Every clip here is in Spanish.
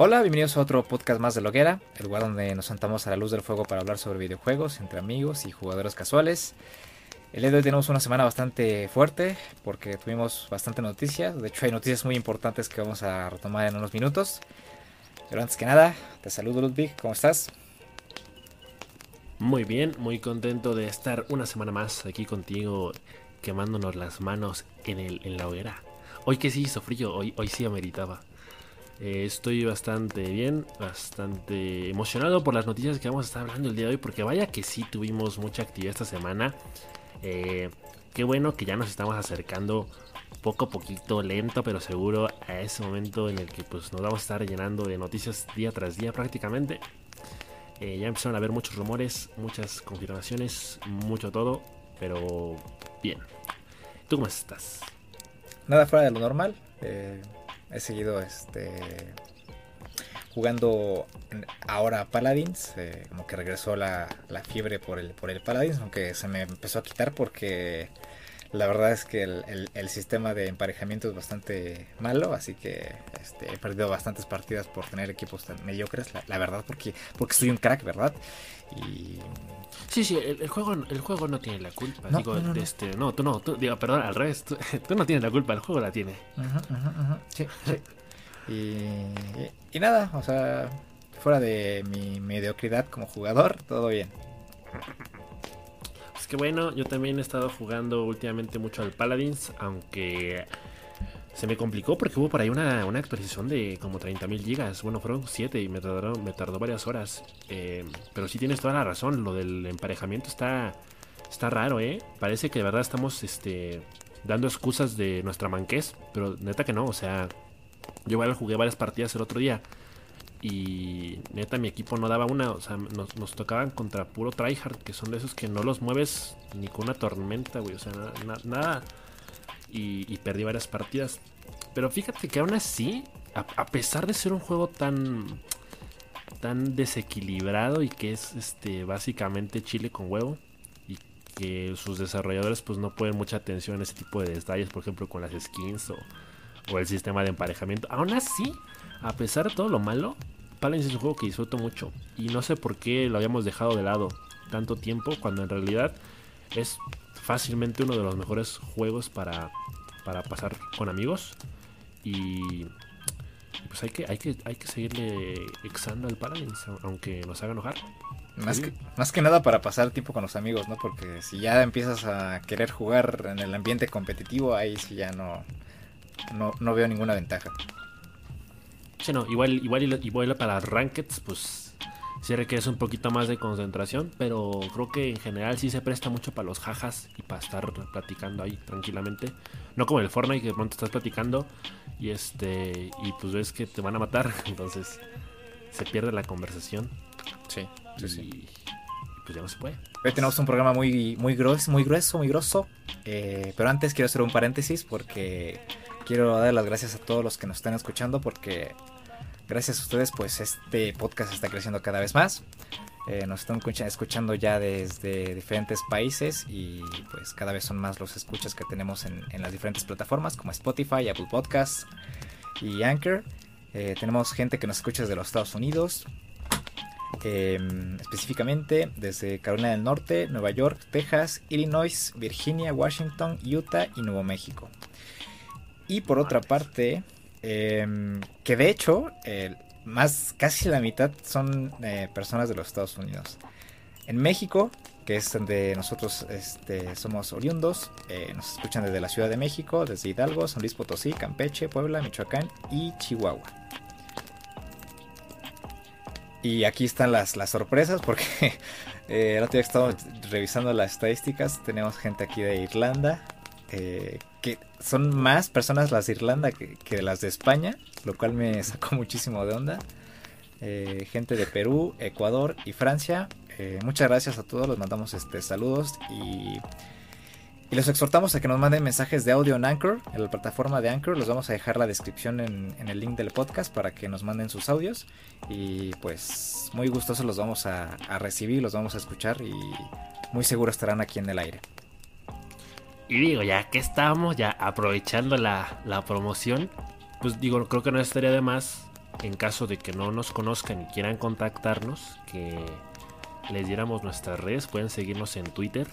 Hola, bienvenidos a otro podcast más de Loguera, el lugar donde nos sentamos a la luz del fuego para hablar sobre videojuegos entre amigos y jugadores casuales. El día de hoy tenemos una semana bastante fuerte porque tuvimos bastante noticias. De hecho, hay noticias muy importantes que vamos a retomar en unos minutos. Pero antes que nada, te saludo Ludwig, ¿cómo estás? Muy bien, muy contento de estar una semana más aquí contigo quemándonos las manos en, el, en la hoguera. Hoy que sí hizo frío, hoy, hoy sí ameritaba. Eh, estoy bastante bien, bastante emocionado por las noticias que vamos a estar hablando el día de hoy, porque vaya que sí tuvimos mucha actividad esta semana. Eh, qué bueno que ya nos estamos acercando poco a poquito, lento pero seguro, a ese momento en el que pues, nos vamos a estar llenando de noticias día tras día prácticamente. Eh, ya empezaron a haber muchos rumores, muchas confirmaciones, mucho todo, pero bien. ¿Tú cómo estás? Nada fuera de lo normal. He seguido este jugando ahora Paladins, eh, como que regresó la, la, fiebre por el, por el Paladins, aunque se me empezó a quitar porque la verdad es que el, el, sistema de emparejamiento es bastante malo, así que este, he perdido bastantes partidas por tener equipos tan mediocres, la, la, verdad, porque, porque soy un crack, ¿verdad? Y... Sí, sí, el, el, juego, el juego no tiene la culpa. No, digo, no, no, Este, no tú no, tú, digo, perdón, al revés, tú, tú, no tienes la culpa, el juego la tiene. Ajá, ajá, ajá. Sí, sí. Y, y nada, o sea, fuera de mi mediocridad como jugador, todo bien. Que bueno, yo también he estado jugando últimamente mucho al Paladins, aunque se me complicó porque hubo por ahí una, una actualización de como 30.000 gigas. Bueno, fueron 7 y me tardó, me tardó varias horas. Eh, pero sí tienes toda la razón, lo del emparejamiento está, está raro, ¿eh? Parece que de verdad estamos este, dando excusas de nuestra manquez, pero neta que no, o sea, yo igual jugué varias partidas el otro día. Y neta, mi equipo no daba una. O sea, nos, nos tocaban contra puro tryhard, que son de esos que no los mueves ni con una tormenta, güey. O sea, na, na, nada. Y, y, perdí varias partidas. Pero fíjate que aún así, a, a, pesar de ser un juego tan. tan desequilibrado y que es este básicamente chile con huevo. Y que sus desarrolladores pues no ponen mucha atención a ese tipo de detalles, por ejemplo, con las skins o o el sistema de emparejamiento. Aún así, a pesar de todo lo malo, Paladins es un juego que disfruto mucho. Y no sé por qué lo habíamos dejado de lado tanto tiempo, cuando en realidad es fácilmente uno de los mejores juegos para, para pasar con amigos. Y pues hay que, hay que, hay que seguirle exando al Paladins, aunque nos haga enojar. Más que, más que nada para pasar tiempo con los amigos, ¿no? Porque si ya empiezas a querer jugar en el ambiente competitivo, ahí sí ya no, no, no veo ninguna ventaja. Sí, no, igual, igual, igual para Rankeds, pues sí requiere un poquito más de concentración, pero creo que en general sí se presta mucho para los jajas y para estar platicando ahí tranquilamente. No como el Fortnite que de pronto estás platicando y este y pues ves que te van a matar, entonces se pierde la conversación. Sí, sí, y, sí. pues ya no se puede. Hoy tenemos un programa muy, muy grueso, muy grueso, muy grosso. Eh, pero antes quiero hacer un paréntesis porque quiero dar las gracias a todos los que nos están escuchando porque gracias a ustedes pues este podcast está creciendo cada vez más. Eh, nos están escuchando ya desde diferentes países y pues cada vez son más los escuchas que tenemos en, las diferentes plataformas como Spotify, Apple Podcasts y Anchor. Eh, tenemos gente que nos escucha desde los Estados Unidos, eh, específicamente desde Carolina del Norte, Nueva York, Texas, Illinois, Virginia, Washington, Utah y Nuevo México. Y por otra parte, eh, que de hecho, más casi la mitad son eh, personas de los Estados Unidos. En México, que es donde nosotros este, somos oriundos, eh, nos escuchan desde la Ciudad de México, desde Hidalgo, San Luis Potosí, Campeche, Puebla, Michoacán y Chihuahua. Y aquí están las, las sorpresas porque eh, el otro día que estamos revisando las estadísticas, tenemos gente aquí de Irlanda, eh, que son más personas las de Irlanda que, que, las de España, lo cual me sacó muchísimo de onda. Eh, gente de Perú, Ecuador y Francia. Eh, muchas gracias a todos, los mandamos este, saludos y, y, los exhortamos a que nos manden mensajes de audio en Anchor, en la plataforma de Anchor. Los vamos a dejar la descripción en, en el link del podcast para que nos manden sus audios y pues muy gustosos los vamos a, a recibir, los vamos a escuchar y muy seguro estarán aquí en el aire. Y digo, ya que estamos ya aprovechando la, la, promoción, pues digo, creo que no estaría de más en caso de que no nos conozcan y quieran contactarnos, que les diéramos nuestras redes, pueden seguirnos en Twitter.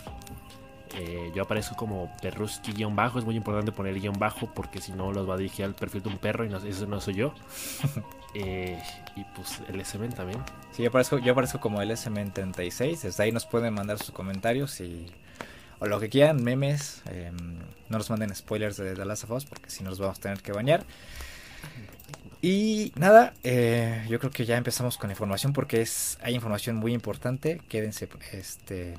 Eh, yo aparezco como perruski-bajo, es muy importante poner guion bajo porque si no los va a dirigir al perfil de un perro y no, ese no soy yo. Eh, y pues el SMN también. Sí, yo aparezco, yo aparezco como el SMN36, desde ahí nos pueden mandar sus comentarios y o lo que quieran, memes, em, no nos manden spoilers de The Last of Us porque si nos vamos a tener que bañar. Y nada, eh, yo creo que ya empezamos con información porque es hay información muy importante. Quédense, este,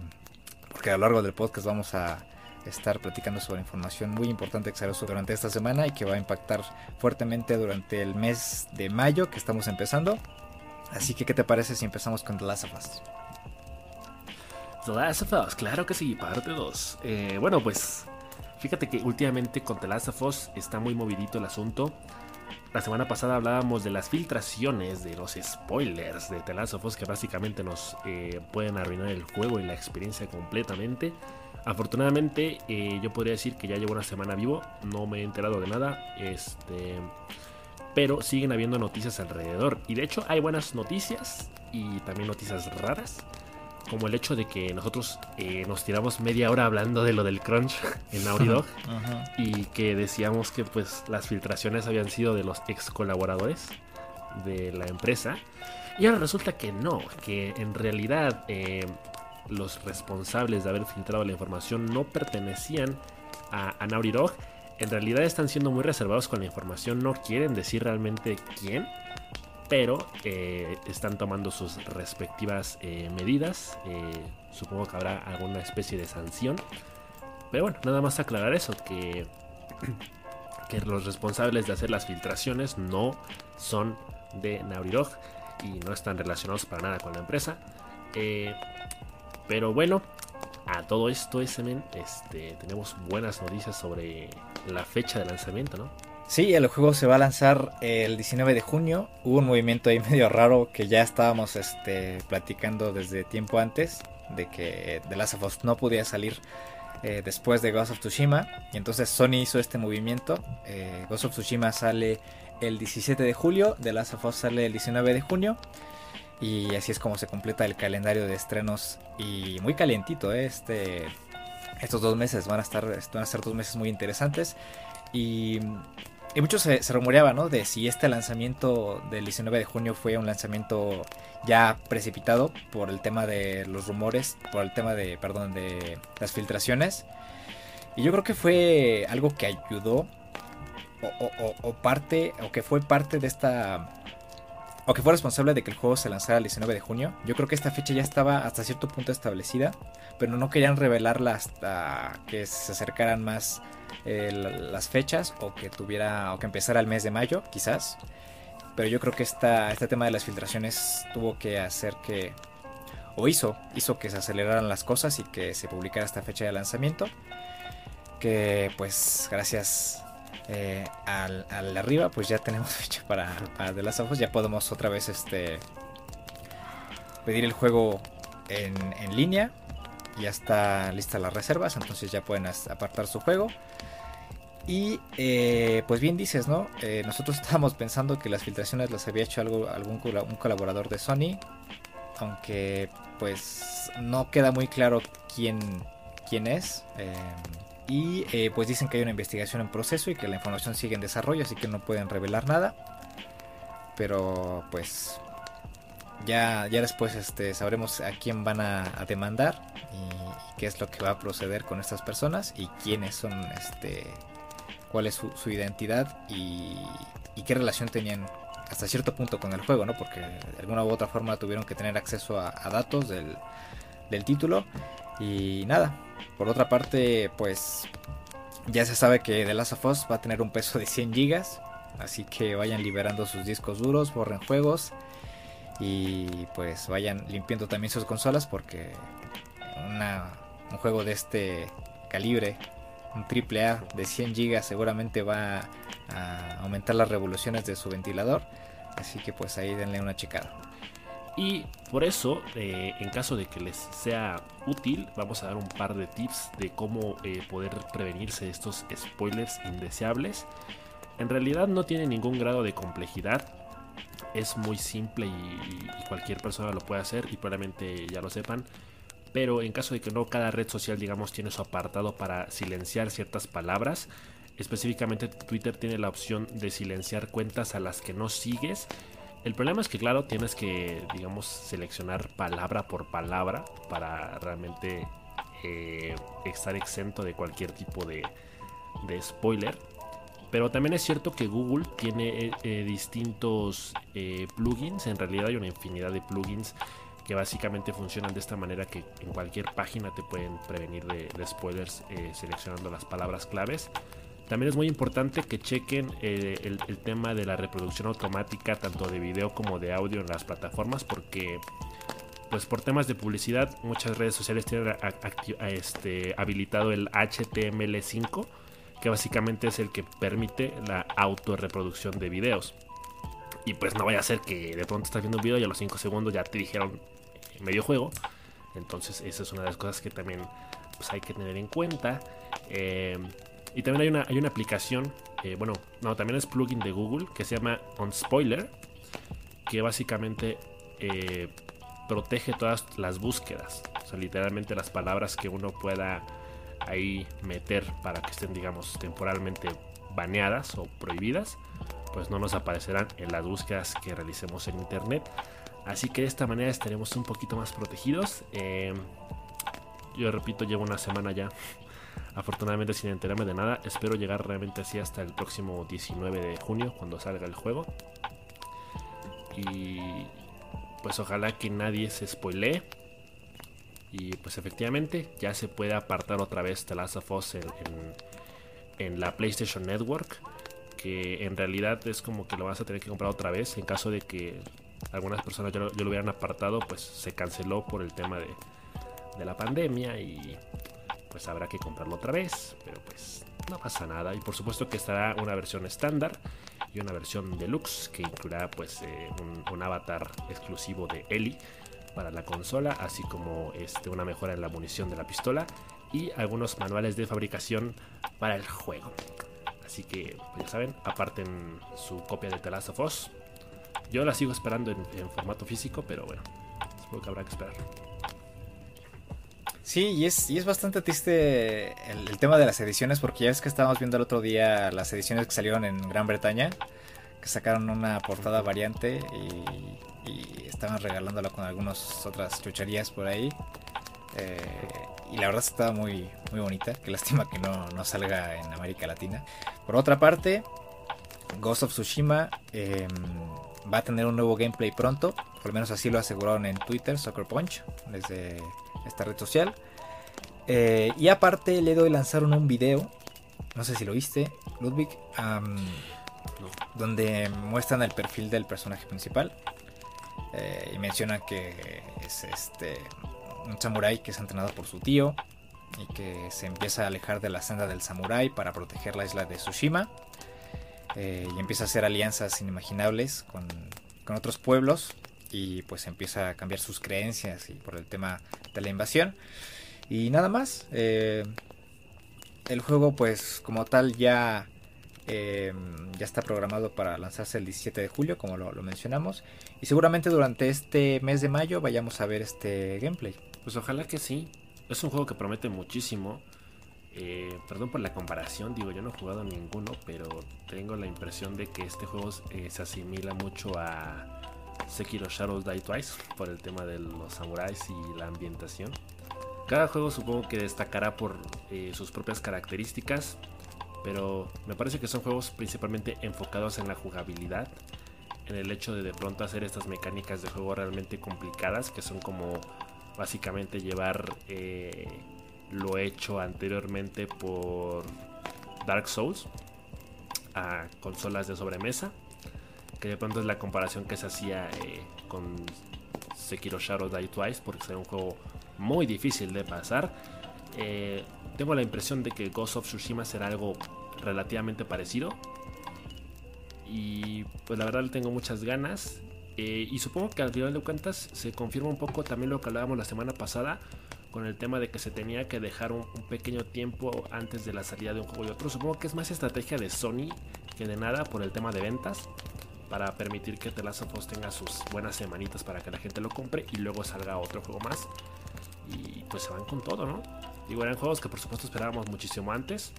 porque a lo largo del podcast vamos a estar platicando sobre información muy importante que salió durante esta semana y que va a impactar fuertemente durante el mes de mayo que estamos empezando. Así que, ¿qué te parece si empezamos con The Last of Us? The claro que sí, parte 2. Eh, bueno, pues fíjate que últimamente con The está muy movidito el asunto. La semana pasada hablábamos de las filtraciones, de los spoilers de The que básicamente nos eh, pueden arruinar el juego y la experiencia completamente. Afortunadamente, eh, yo podría decir que ya llevo una semana vivo, no me he enterado de nada, este, pero siguen habiendo noticias alrededor. Y de hecho, hay buenas noticias y también noticias raras, como el hecho de que nosotros eh, nos tiramos media hora hablando de lo del crunch en Naughty Dog y que decíamos que pues las filtraciones habían sido de los ex colaboradores de la empresa. Y ahora resulta que no, que en realidad eh, los responsables de haber filtrado la información no pertenecían a, a Naughty Dog. En realidad están siendo muy reservados con la información, no quieren decir realmente quién, pero eh, están tomando sus respectivas eh, medidas. Eh, supongo que habrá alguna especie de sanción. Pero bueno, nada más aclarar eso, que, los responsables de hacer las filtraciones no son de Naughty Dog y no están relacionados para nada con la empresa. Pero bueno, a todo esto, SMN, este, tenemos buenas noticias sobre la fecha de lanzamiento, ¿no? Sí, el juego se va a lanzar el 19 de junio. Hubo un movimiento ahí medio raro que ya estábamos este, platicando desde tiempo antes de que The Last of Us no podía salir eh, después de Ghost of Tsushima. Y entonces Sony hizo este movimiento. Eh, Ghost of Tsushima sale el 17 de julio, The Last of Us sale el 19 de junio. Y así es como se completa el calendario de estrenos. Y muy calientito, ¿eh? este, estos dos meses van a, estar, van a ser dos meses muy interesantes. Y, y mucho se, rumoreaba, ¿no? De si este lanzamiento del 19 de junio fue un lanzamiento ya precipitado por el tema de los rumores, por el tema de, perdón, de las filtraciones. Y yo creo que fue algo que ayudó o, o, o parte, o que fue parte de esta o que fue responsable de que el juego se lanzara el 19 de junio. Yo creo que esta fecha ya estaba hasta cierto punto establecida, pero no querían revelarla hasta que se acercaran más eh, las fechas o que tuviera o que empezara el mes de mayo, quizás. Pero yo creo que esta, este tema de las filtraciones tuvo que hacer que o hizo, hizo que se aceleraran las cosas y que se publicara esta fecha de lanzamiento. Que pues gracias eh, al, arriba, pues ya tenemos fecha para, para The Last of Us. Ya podemos otra vez este pedir el juego en, en línea. Ya está lista las reservas, entonces ya pueden apartar su juego. Y eh, pues bien dices, ¿no? Eh, nosotros estábamos pensando que las filtraciones las había hecho algo, algún colaborador de Sony. Aunque pues no queda muy claro quién, quién es. Eh, y pues dicen que hay una investigación en proceso y que la información sigue en desarrollo, así que no pueden revelar nada. Pero pues ya, ya después este, sabremos a quién van a, demandar y, qué es lo que va a proceder con estas personas y quiénes son, este, cuál es su, identidad y, qué relación tenían hasta cierto punto con el juego, ¿no? Porque de alguna u otra forma tuvieron que tener acceso a, datos del, del título y nada, por otra parte, pues ya se sabe que The Last of Us va a tener un peso de 100 gigas. Así que vayan liberando sus discos duros, borren juegos. Y pues vayan limpiando también sus consolas porque una, un juego de este calibre, un triple A de 100 gigas seguramente va a aumentar las revoluciones de su ventilador. Así que pues ahí denle una checada. Y por eso, eh, en caso de que les sea útil, vamos a dar un par de tips de cómo eh, poder prevenirse de estos spoilers indeseables. En realidad no tiene ningún grado de complejidad. es muy simple y, cualquier persona lo puede hacer y probablemente ya lo sepan. Pero en caso de que no, cada red social, digamos, tiene su apartado para silenciar ciertas palabras. Específicamente Twitter tiene la opción de silenciar cuentas a las que no sigues. El problema es que, claro, tienes que, digamos, seleccionar palabra por palabra para realmente eh, estar exento de cualquier tipo de, spoiler. Pero también es cierto que Google tiene eh, eh, distintos plugins. En realidad hay una infinidad de plugins que básicamente funcionan de esta manera que en cualquier página te pueden prevenir de, spoilers seleccionando las palabras claves. También es muy importante que chequen el, tema de la reproducción automática tanto de video como de audio en las plataformas porque pues por temas de publicidad muchas redes sociales tienen este, habilitado el HTML5 que básicamente es el que permite la autorreproducción de videos. Y pues no vaya a ser que de pronto estás viendo un video y a los 5 segundos ya te dijeron medio juego. Entonces esa es una de las cosas que también pues, hay que tener en cuenta. Eh, y también hay una, hay una aplicación, eh, bueno, no, también es plugin de Google que se llama OnSpoiler, que básicamente eh, protege todas las búsquedas. O sea, literalmente las palabras que uno pueda ahí meter para que estén, digamos, temporalmente baneadas o prohibidas, pues no nos aparecerán en las búsquedas que realicemos en internet. Así que de esta manera estaremos un poquito más protegidos. Eh, yo repito, llevo una semana ya, afortunadamente sin enterarme de nada. Espero llegar realmente así hasta el próximo 19 de junio, cuando salga el juego. Y pues ojalá que nadie se spoilee y pues efectivamente ya se puede apartar otra vez The Last of Us en, la PlayStation Network. Que en realidad es como que lo vas a tener que comprar otra vez. En caso de que algunas personas ya lo, hubieran apartado, pues se canceló por el tema de, la pandemia. Y pues habrá que comprarlo otra vez. Pero pues no pasa nada. Y por supuesto que estará una versión estándar y una versión deluxe que incluirá pues eh, un, un, avatar exclusivo de Ellie para la consola, así como este, una mejora en la munición de la pistola y algunos manuales de fabricación para el juego. Así que, pues ya saben, aparten su copia de The Last of Us. Yo la sigo esperando en, formato físico, pero bueno, supongo que habrá que esperar. Sí, y es, y es bastante triste el, el, tema de las ediciones, porque ya es que estábamos viendo el otro día las ediciones que salieron en Gran Bretaña, que sacaron una portada variante y y estaban regalándola con algunas otras chucherías por ahí. Eh, y la verdad estaba muy, muy bonita. Qué lástima que no, no, salga en América Latina. Por otra parte, Ghost of Tsushima em, va a tener un nuevo gameplay pronto. Por lo menos así lo aseguraron en Twitter, Soccer Punch, desde esta red social. Eh, y aparte le doy lanzaron un video. No sé si lo viste, Ludwig. Donde muestran el perfil del personaje principal. Eh, y menciona que es este un samurái que es entrenado por su tío y que se empieza a alejar de la senda del samurái para proteger la isla de Tsushima eh, y empieza a hacer alianzas inimaginables con, con, otros pueblos y pues empieza a cambiar sus creencias y por el tema de la invasión y nada más eh, el juego pues como tal ya Em, ya está programado para lanzarse el 17 de julio, como lo, mencionamos. Y seguramente durante este mes de mayo vayamos a ver este gameplay. Pues ojalá que sí. Es un juego que promete muchísimo. Eh, perdón por la comparación, digo, yo no he jugado ninguno, pero tengo la impresión de que este juego eh, se asimila mucho a Sekiro Shadows Die Twice por el tema de los samuráis y la ambientación. Cada juego supongo que destacará por eh, sus propias características, pero me parece que son juegos principalmente enfocados en la jugabilidad, en el hecho de de pronto hacer estas mecánicas de juego realmente complicadas, que son como básicamente llevar lo hecho anteriormente por Dark Souls a consolas de sobremesa, que de pronto es la comparación que se hacía eh, con Sekiro Shadow Die Twice, porque es un juego muy difícil de pasar. Eh, tengo la impresión de que Ghost of Tsushima será algo relativamente parecido. Y pues la verdad le tengo muchas ganas. Eh, y supongo que al final de cuentas se confirma un poco también lo que hablábamos la semana pasada con el tema de que se tenía que dejar un, pequeño tiempo antes de la salida de un juego y otro. Supongo que es más estrategia de Sony que de nada por el tema de ventas. para permitir que The Last of Us tenga sus buenas semanitas para que la gente lo compre y luego salga otro juego más. Y pues se van con todo, ¿no? Digo, eran juegos que por supuesto esperábamos muchísimo antes,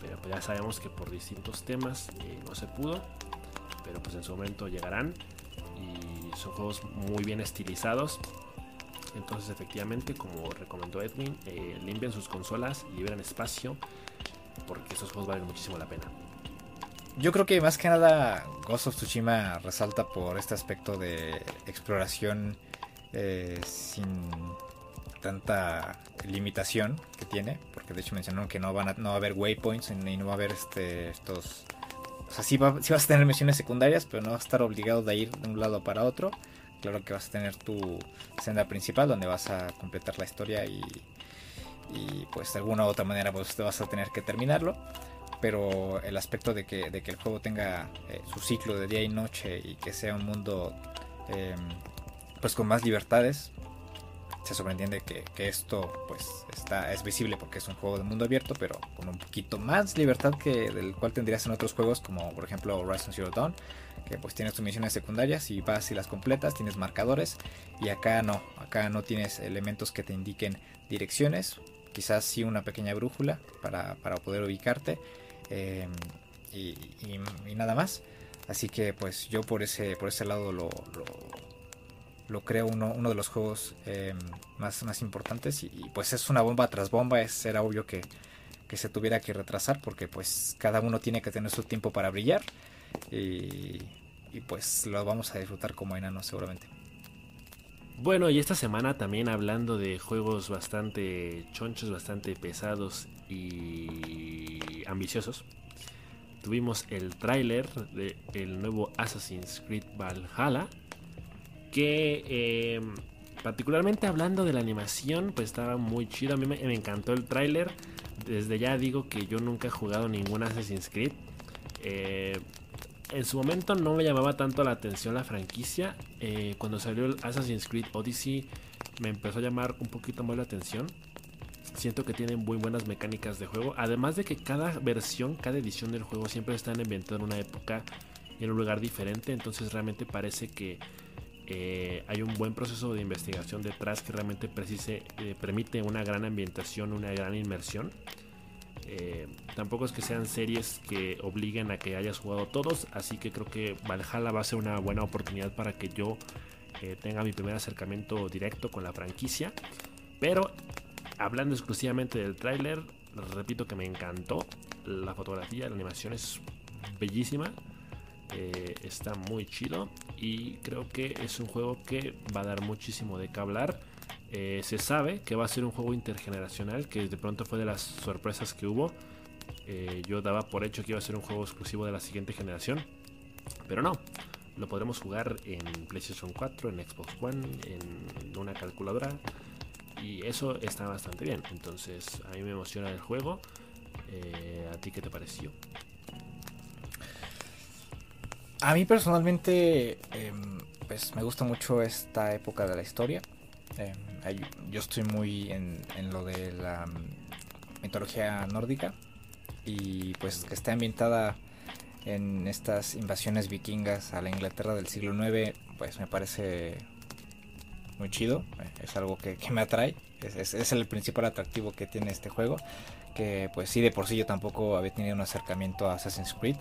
pero pues ya sabemos que por distintos temas eh, no se pudo, pero pues en su momento llegarán y son juegos muy bien estilizados. Entonces efectivamente, como recomendó Edwin, eh, sus consolas, liberen espacio, porque esos juegos valen muchísimo la pena. Yo creo que más que nada Ghost of Tsushima resalta por este aspecto de exploración eh, sin tanta limitación que tiene, porque de hecho mencionaron que no van a, no va a haber waypoints y no va a haber este estos o sea, sí, vas a tener misiones secundarias, pero no vas a estar obligado de ir de un lado para otro. Claro que vas a tener tu senda principal donde vas a completar la historia y, y pues de alguna u otra manera pues vas a tener que terminarlo. Pero el aspecto de que, de que el juego tenga eh, su ciclo de día y noche y que sea un mundo em, pues con más libertades se sobreentiende que, que, esto pues está es visible porque es un juego de mundo abierto pero con un poquito más libertad que del cual tendrías en otros juegos como por ejemplo Horizon Zero Dawn que pues tienes tus misiones secundarias y vas y las completas tienes marcadores y acá no acá no tienes elementos que te indiquen direcciones quizás sí una pequeña brújula para, para poder ubicarte Em, y, nada más. Así que pues yo por ese, por ese lado lo, lo, creo uno, uno de los juegos em, más, más importantes. Y, pues es una bomba tras bomba. Es, era obvio que, que se tuviera que retrasar porque pues cada uno tiene que tener su tiempo para brillar. Y, y pues lo vamos a disfrutar como enanos seguramente. Bueno, y esta semana también hablando de juegos bastante chonchos, bastante pesados y ambiciosos, tuvimos el tráiler del nuevo Assassin's Creed Valhalla, que em, particularmente hablando de la animación, pues estaba muy chido, a mí me, encantó el tráiler, desde ya digo que yo nunca he jugado ningún Assassin's Creed. Eh, en su momento no me llamaba tanto la atención la franquicia. Eh, cuando salió el Assassin's Creed Odyssey me empezó a llamar un poquito más la atención. Siento que tienen muy buenas mecánicas de juego. Además de que cada versión, cada edición del juego siempre están ambientada en una época y en un lugar diferente. Entonces realmente parece que eh, hay un buen proceso de investigación detrás que realmente eh, permite una gran ambientación, una gran inmersión. Eh, tampoco es que sean series que obliguen a que hayas jugado todos, así que creo que Valhalla va a ser una buena oportunidad para que yo eh, tenga mi primer acercamiento directo con la franquicia. Pero hablando exclusivamente del tráiler, repito que me encantó. La fotografía, la animación es bellísima. Eh, está muy chido y creo que es un juego que va a dar muchísimo de qué hablar. Eh, se sabe que va a ser un juego intergeneracional, que de pronto fue de las sorpresas que hubo. Eh, yo daba por hecho que iba a ser un juego exclusivo de la siguiente generación, pero no. Lo podremos jugar en PlayStation 4, en Xbox One, en una calculadora. Y eso está bastante bien. Entonces a mí me emociona el juego. Eh, ¿A ti qué te pareció? A mí personalmente, em, pues me gusta mucho esta época de la historia. Yo estoy muy en, lo de la mm, mitología nórdica y pues que está ambientada en estas invasiones vikingas a la Inglaterra del siglo IX, pues me parece muy chido, es algo que, me atrae, es, es, el principal atractivo que tiene este juego, que pues sí de por sí yo tampoco había tenido un acercamiento a Assassin's Creed,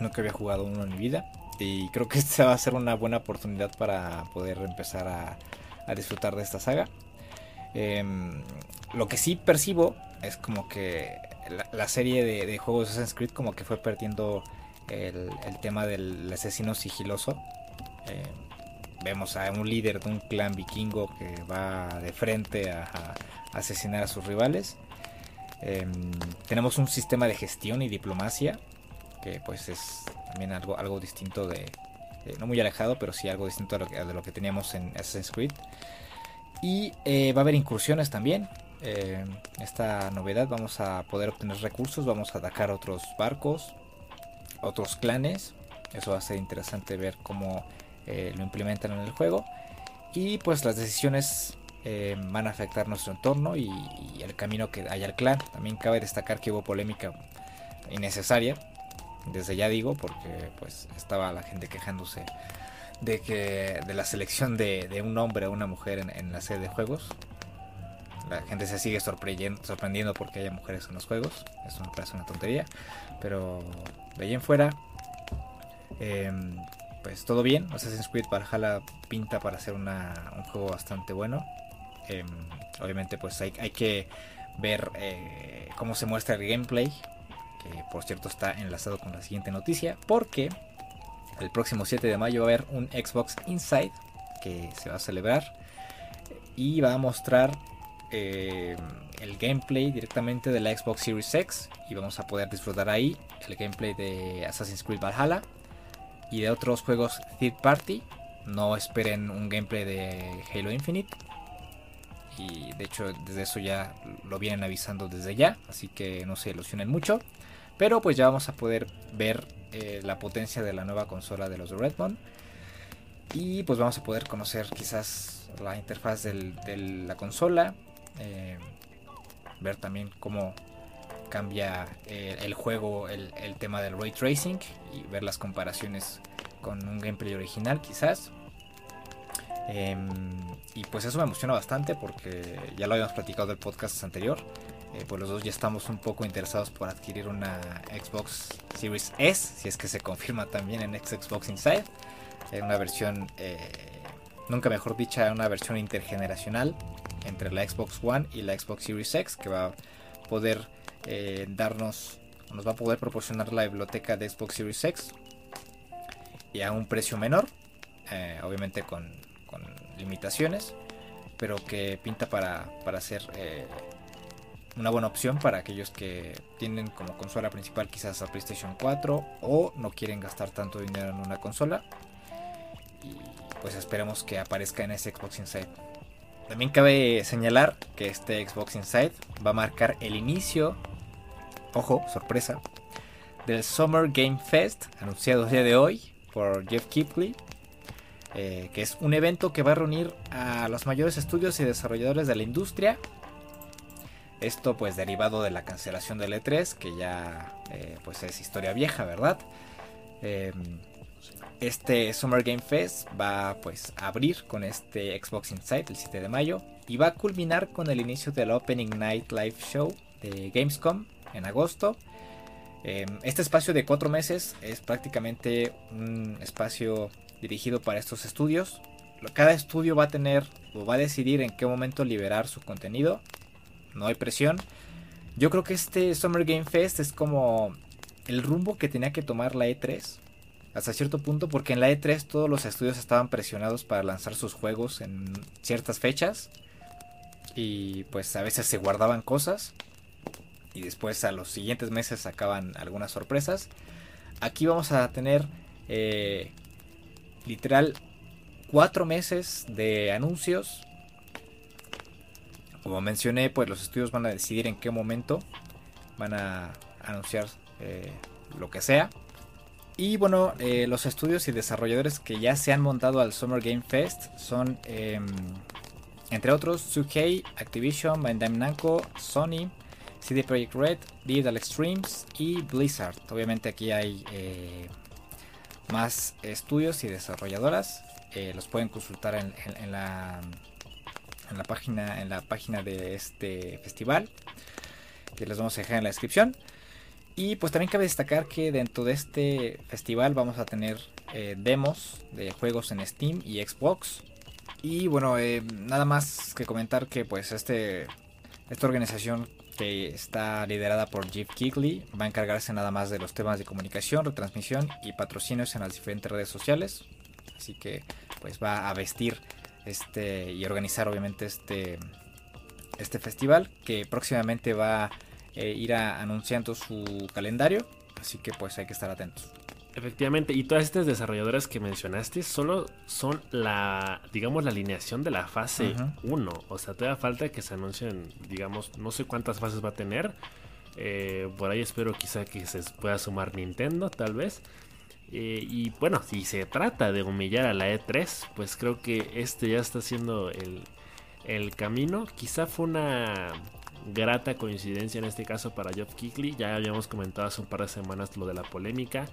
nunca había jugado uno en mi vida y creo que esta va a ser una buena oportunidad para poder empezar a a disfrutar de esta saga. Em, lo que sí percibo es como que la, serie de, juegos de Assassin's Creed como que fue perdiendo el, tema del asesino sigiloso. Em, vemos a un líder de un clan vikingo que va de frente a, asesinar a sus rivales. Em, tenemos un sistema de gestión y diplomacia que pues es también algo, algo distinto de, eh, no muy alejado, pero sí algo distinto de lo que, teníamos en Assassin's Creed. Y eh, va a haber incursiones también. Eh, esta novedad vamos a poder obtener recursos, vamos a atacar otros barcos, otros clanes. Eso va a ser interesante ver cómo lo implementan en el juego. Y pues las decisiones van a afectar nuestro entorno y, y, el camino que haya el clan. También cabe destacar que hubo polémica innecesaria Desde ya digo, porque pues estaba la gente quejándose de que de la selección de, un hombre o una mujer en, la serie de juegos. La gente se sigue sorprendiendo, sorprendiendo porque haya mujeres en los juegos. Eso me parece una tontería. Pero de ahí en fuera, em, pues todo bien. Assassin's Creed Valhalla pinta para ser un juego bastante bueno. Em, obviamente pues hay, hay que ver eh, cómo se muestra el gameplay. Que por cierto está enlazado con la siguiente noticia. Porque el próximo 7 de mayo va a haber un Xbox Inside que se va a celebrar y va a mostrar eh, el gameplay directamente de la Xbox Series X y vamos a poder disfrutar ahí el gameplay de Assassin's Creed Valhalla y de otros juegos third party. No esperen un gameplay de Halo Infinite. Y de hecho desde eso ya lo vienen avisando desde ya. Así que no se ilusionen mucho. Pero pues ya vamos a poder ver eh, la potencia de la nueva consola de los Redmond. Y pues vamos a poder conocer quizás la interfaz de la consola. Eh, ver también cómo cambia eh, el juego, el, tema del ray tracing y ver las comparaciones con un gameplay original quizás. Em, y pues eso me emociona bastante porque ya lo habíamos platicado del podcast anterior. Eh, pues los dos ya estamos un poco interesados por adquirir una Xbox Series S, si es que se confirma también en Xbox Inside. Eh, una versión, eh, nunca mejor dicha, una versión intergeneracional entre la Xbox One y la Xbox Series X que va a poder darnos, nos va a poder proporcionar la biblioteca de Xbox Series X y a un precio menor, obviamente con, con, limitaciones, pero que pinta para, para ser una buena opción para aquellos que tienen como consola principal quizás a PlayStation 4 o no quieren gastar tanto dinero en una consola. Y pues esperemos que aparezca en ese Xbox Inside. También cabe señalar que este Xbox Inside va a marcar el inicio, ojo, sorpresa, del Summer Game Fest anunciado el día de hoy por Jeff Kipley. Eh, que es un evento que va a reunir a los mayores estudios y desarrolladores de la industria esto pues derivado de la cancelación del E3, que ya eh, pues es historia vieja, ¿verdad? Em, este Summer Game Fest va pues a abrir con este Xbox Inside el 7 de mayo y va a culminar con el inicio del Opening Night Live Show de Gamescom en agosto. Em, este espacio de cuatro meses es prácticamente un espacio dirigido para estos estudios. Cada estudio va a tener o va a decidir en qué momento liberar su contenido no hay presión. Yo creo que este Summer Game Fest es como el rumbo que tenía que tomar la E3 hasta cierto punto porque en la E3 todos los estudios estaban presionados para lanzar sus juegos en ciertas fechas y pues a veces se guardaban cosas y después a los siguientes meses sacaban algunas sorpresas. Aquí vamos a tener eh, literal cuatro meses de anuncios como mencioné, pues los estudios van a decidir en qué momento van a anunciar eh, lo que sea. Y bueno, eh, los estudios y desarrolladores que ya se han montado al Summer Game Fest son, em, entre otros, 2K, Activision, Bandai Namco, Sony, CD Projekt Red, Digital Extremes y Blizzard. Obviamente aquí hay eh, más estudios y desarrolladoras. los pueden consultar en la en la página, en la página de este festival, que les vamos a dejar en la descripción. Y pues también cabe destacar que dentro de este festival vamos a tener eh, demos de juegos en Steam y Xbox. Y bueno, eh, nada más que comentar que pues este, esta organización que está liderada por Jeff Kigley va a encargarse nada más de los temas de comunicación, retransmisión y patrocinios en las diferentes redes sociales. Así que pues va a vestir este, y organizar obviamente este, este festival que próximamente va a eh, ir anunciando su calendario, así que pues hay que estar atentos. Efectivamente, y todas estas desarrolladoras que mencionaste solo son la, digamos, la alineación de la fase 1. O sea, todavía falta que se anuncien, digamos, no sé cuántas fases va a tener. Eh, por ahí espero quizá que se pueda sumar Nintendo, tal vez. Eh, y bueno, si se trata de humillar a la E3, pues creo que este ya está siendo el, camino. Quizá fue una, grata coincidencia en este caso para Geoff Keighley. Ya habíamos comentado hace un par de semanas lo de la polémica.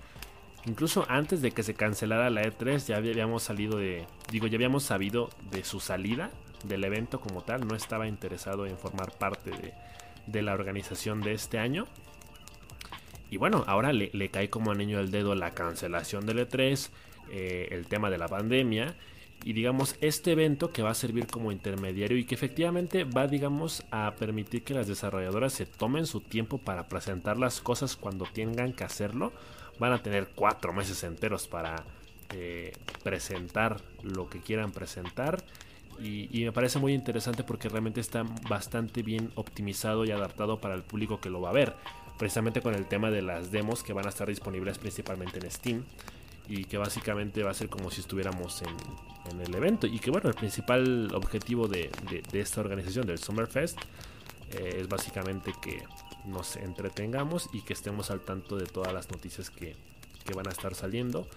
Incluso antes de que se cancelara la E3 ya habíamos salido de, digo, ya habíamos sabido de su salida del evento como tal. No estaba interesado en formar parte de la organización de este año. Y bueno, ahora le, cae como anillo al dedo la cancelación del E3, eh, el tema de la pandemia. Y digamos este evento que va a servir como intermediario y que efectivamente va digamos a permitir que las desarrolladoras se tomen su tiempo para presentar las cosas cuando tengan que hacerlo van a tener cuatro meses enteros para eh, presentar lo que quieran presentar. Y, me parece muy interesante porque realmente está bastante bien optimizado y adaptado para el público que lo va a ver precisamente con el tema de las demos que van a estar disponibles principalmente en Steam y que básicamente va a ser como si estuviéramos en, el evento. Y que bueno, el principal objetivo de, esta organización del Summerfest eh, es básicamente que nos entretengamos y que estemos al tanto de todas las noticias que, van a estar saliendo.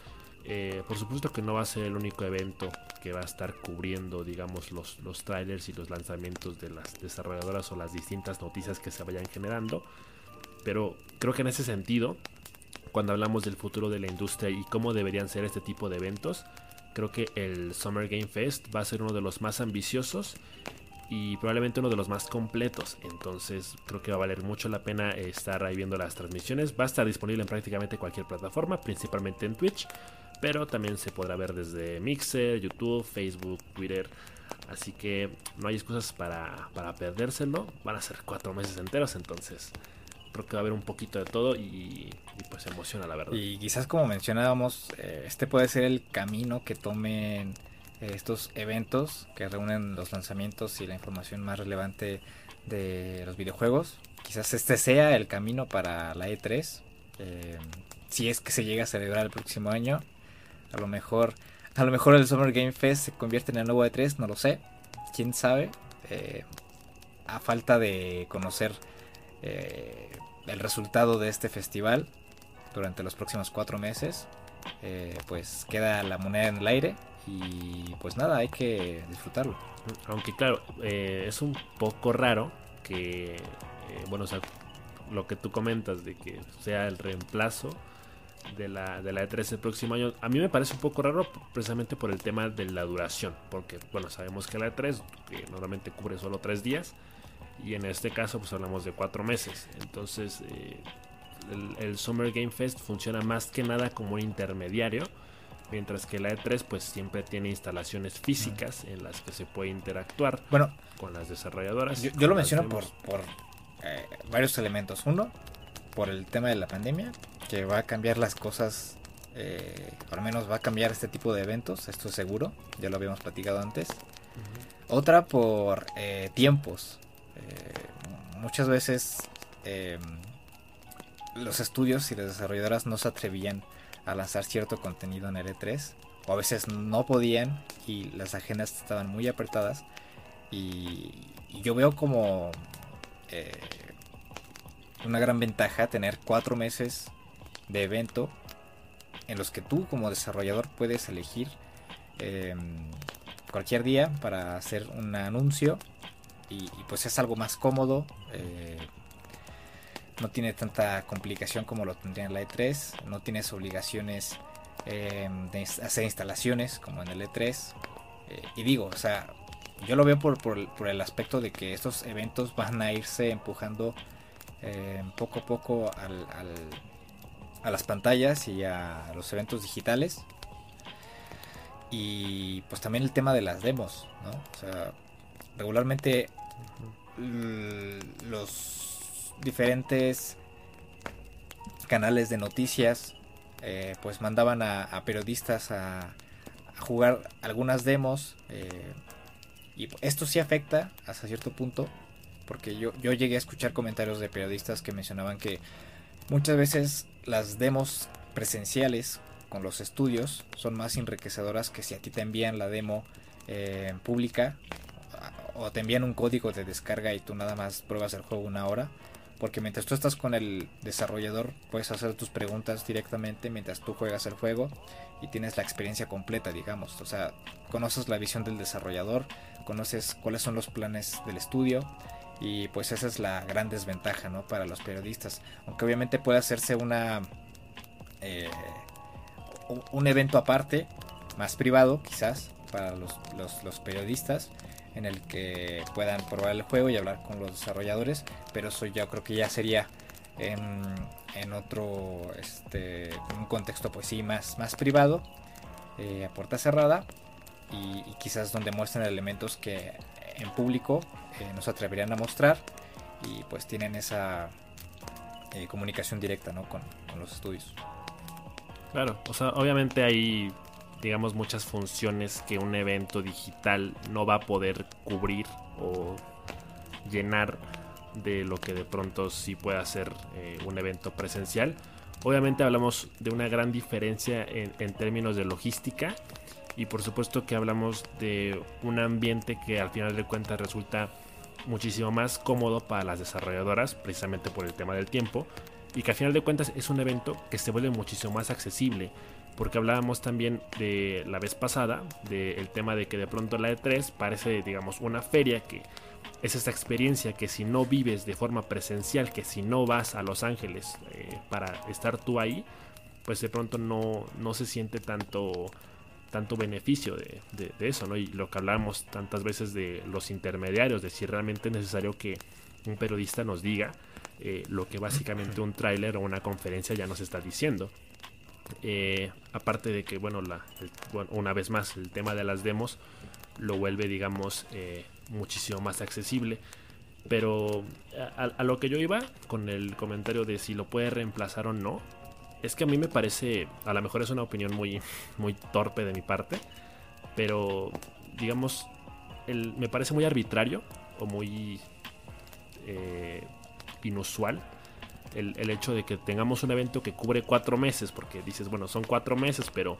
Eh, por supuesto que no va a ser el único evento que va a estar cubriendo, digamos, los, los trailers y los lanzamientos de las desarrolladoras o las distintas noticias que se vayan generando. Pero creo que en ese sentido cuando hablamos del futuro de la industria y cómo deberían ser este tipo de eventos, creo que el Summer Game Fest va a ser uno de los más ambiciosos y probablemente uno de los más completos. Entonces creo que va a valer mucho la pena estar ahí viendo las transmisiones. Va a estar disponible en prácticamente cualquier plataforma, principalmente en Twitch, pero también se podrá ver desde Mixer, YouTube, Facebook, Twitter. Así que no hay excusas para, para perdérselo. Van a ser cuatro meses enteros, entonces creo que va a haber un poquito de todo y, pues emociona la verdad. Y quizás como mencionábamos, eh, este puede ser el camino que tomen eh, estos eventos que reúnen los lanzamientos y la información más relevante de los videojuegos. Quizás este sea el camino para la E3. Eh, si es que se llega a celebrar el próximo año. A lo mejor, a lo mejor el Summer Game Fest se convierte en el nuevo E3, no lo sé. Quién sabe. a falta de conocer eh, el resultado de este festival durante los próximos cuatro meses, eh, pues queda la moneda en el aire y pues nada, hay que disfrutarlo. Aunque claro, eh, es un poco raro que, bueno, o sea, lo que tú comentas de que sea el reemplazo de la, de la E3 el próximo año, a mí me parece un poco raro precisamente por el tema de la duración, porque bueno, sabemos que la E3 que normalmente cubre solo tres días, y en este caso pues hablamos de cuatro meses. Entonces eh, el, Summer Game Fest funciona más que nada como un intermediario, mientras que la E3 pues siempre tiene instalaciones físicas en las que se puede interactuar bueno, con las desarrolladoras. Yo, lo menciono por, por eh, varios elementos. Uno, por el tema de la pandemia, que va a cambiar las cosas, eh, al menos va a cambiar este tipo de eventos, esto es seguro, ya lo habíamos platicado antes. Otra por eh, tiempos. Muchas veces em, los estudios y las desarrolladoras no se atrevían a lanzar cierto contenido en L3 o a veces no podían y las agendas estaban muy apretadas y, yo veo como eh, una gran ventaja tener cuatro meses de evento en los que tú como desarrollador puedes elegir em, cualquier día para hacer un anuncio y, pues es algo más cómodo. Eh, no tiene tanta complicación como lo tendría en la E3. No tienes obligaciones em, de hacer instalaciones como en el E3. Eh, y digo, o sea, yo lo veo por, por, el aspecto de que estos eventos van a irse empujando em, poco a poco al, a las pantallas y a los eventos digitales. Y pues también el tema de las demos, ¿no? O sea, regularmente los diferentes canales de noticias eh, pues mandaban a, periodistas a, jugar algunas demos eh, y esto sí afecta hasta cierto punto porque yo, yo llegué a escuchar comentarios de periodistas que mencionaban que muchas veces las demos presenciales con los estudios son más enriquecedoras que si a ti te envían la demo eh, pública o te envían un código de descarga y tú nada más pruebas el juego una hora. Porque mientras tú estás con el desarrollador, puedes hacer tus preguntas directamente mientras tú juegas el juego y tienes la experiencia completa, digamos. O sea, conoces la visión del desarrollador, conoces cuáles son los planes del estudio Y pues esa es la gran desventaja, ¿no? Para los periodistas. Aunque obviamente puede hacerse una... Eh, un evento aparte, más privado quizás, para los, los, periodistas en el que puedan probar el juego y hablar con los desarrolladores, pero eso yo creo que ya sería en, otro este, contexto pues sí más, más privado, eh, a puerta cerrada y, quizás donde muestren elementos que en público eh, no se atreverían a mostrar y pues tienen esa eh, comunicación directa ¿no? con, con los estudios. Claro, o sea, obviamente hay digamos, muchas funciones que un evento digital no va a poder cubrir o llenar de lo que de pronto sí puede hacer eh, un evento presencial. Obviamente hablamos de una gran diferencia en, en, términos de logística y por supuesto que hablamos de un ambiente que al final de cuentas resulta muchísimo más cómodo para las desarrolladoras precisamente por el tema del tiempo y que al final de cuentas es un evento que se vuelve muchísimo más accesible porque hablábamos también de la vez pasada del tema de que de pronto la E3 parece digamos una feria que es esta experiencia que si no vives de forma presencial, que si no vas a Los Ángeles eh, para estar tú ahí, pues de pronto no, no se siente tanto, tanto beneficio de, eso, ¿no? Y lo que hablamos tantas veces de los intermediarios, de si realmente es necesario que un periodista nos diga eh, lo que básicamente un tráiler o una conferencia ya nos está diciendo. Eh, aparte de que, bueno, la, una vez más, el tema de las demos lo vuelve, digamos, eh, muchísimo más accesible. Pero a, lo que yo iba con el comentario de si lo puede reemplazar o no, es que a mí me parece, a lo mejor es una opinión muy, muy torpe de mi parte, pero digamos, el, me parece muy arbitrario o muy eh, inusual el, el, hecho de que tengamos un evento que cubre cuatro meses, porque dices, bueno, son cuatro meses, pero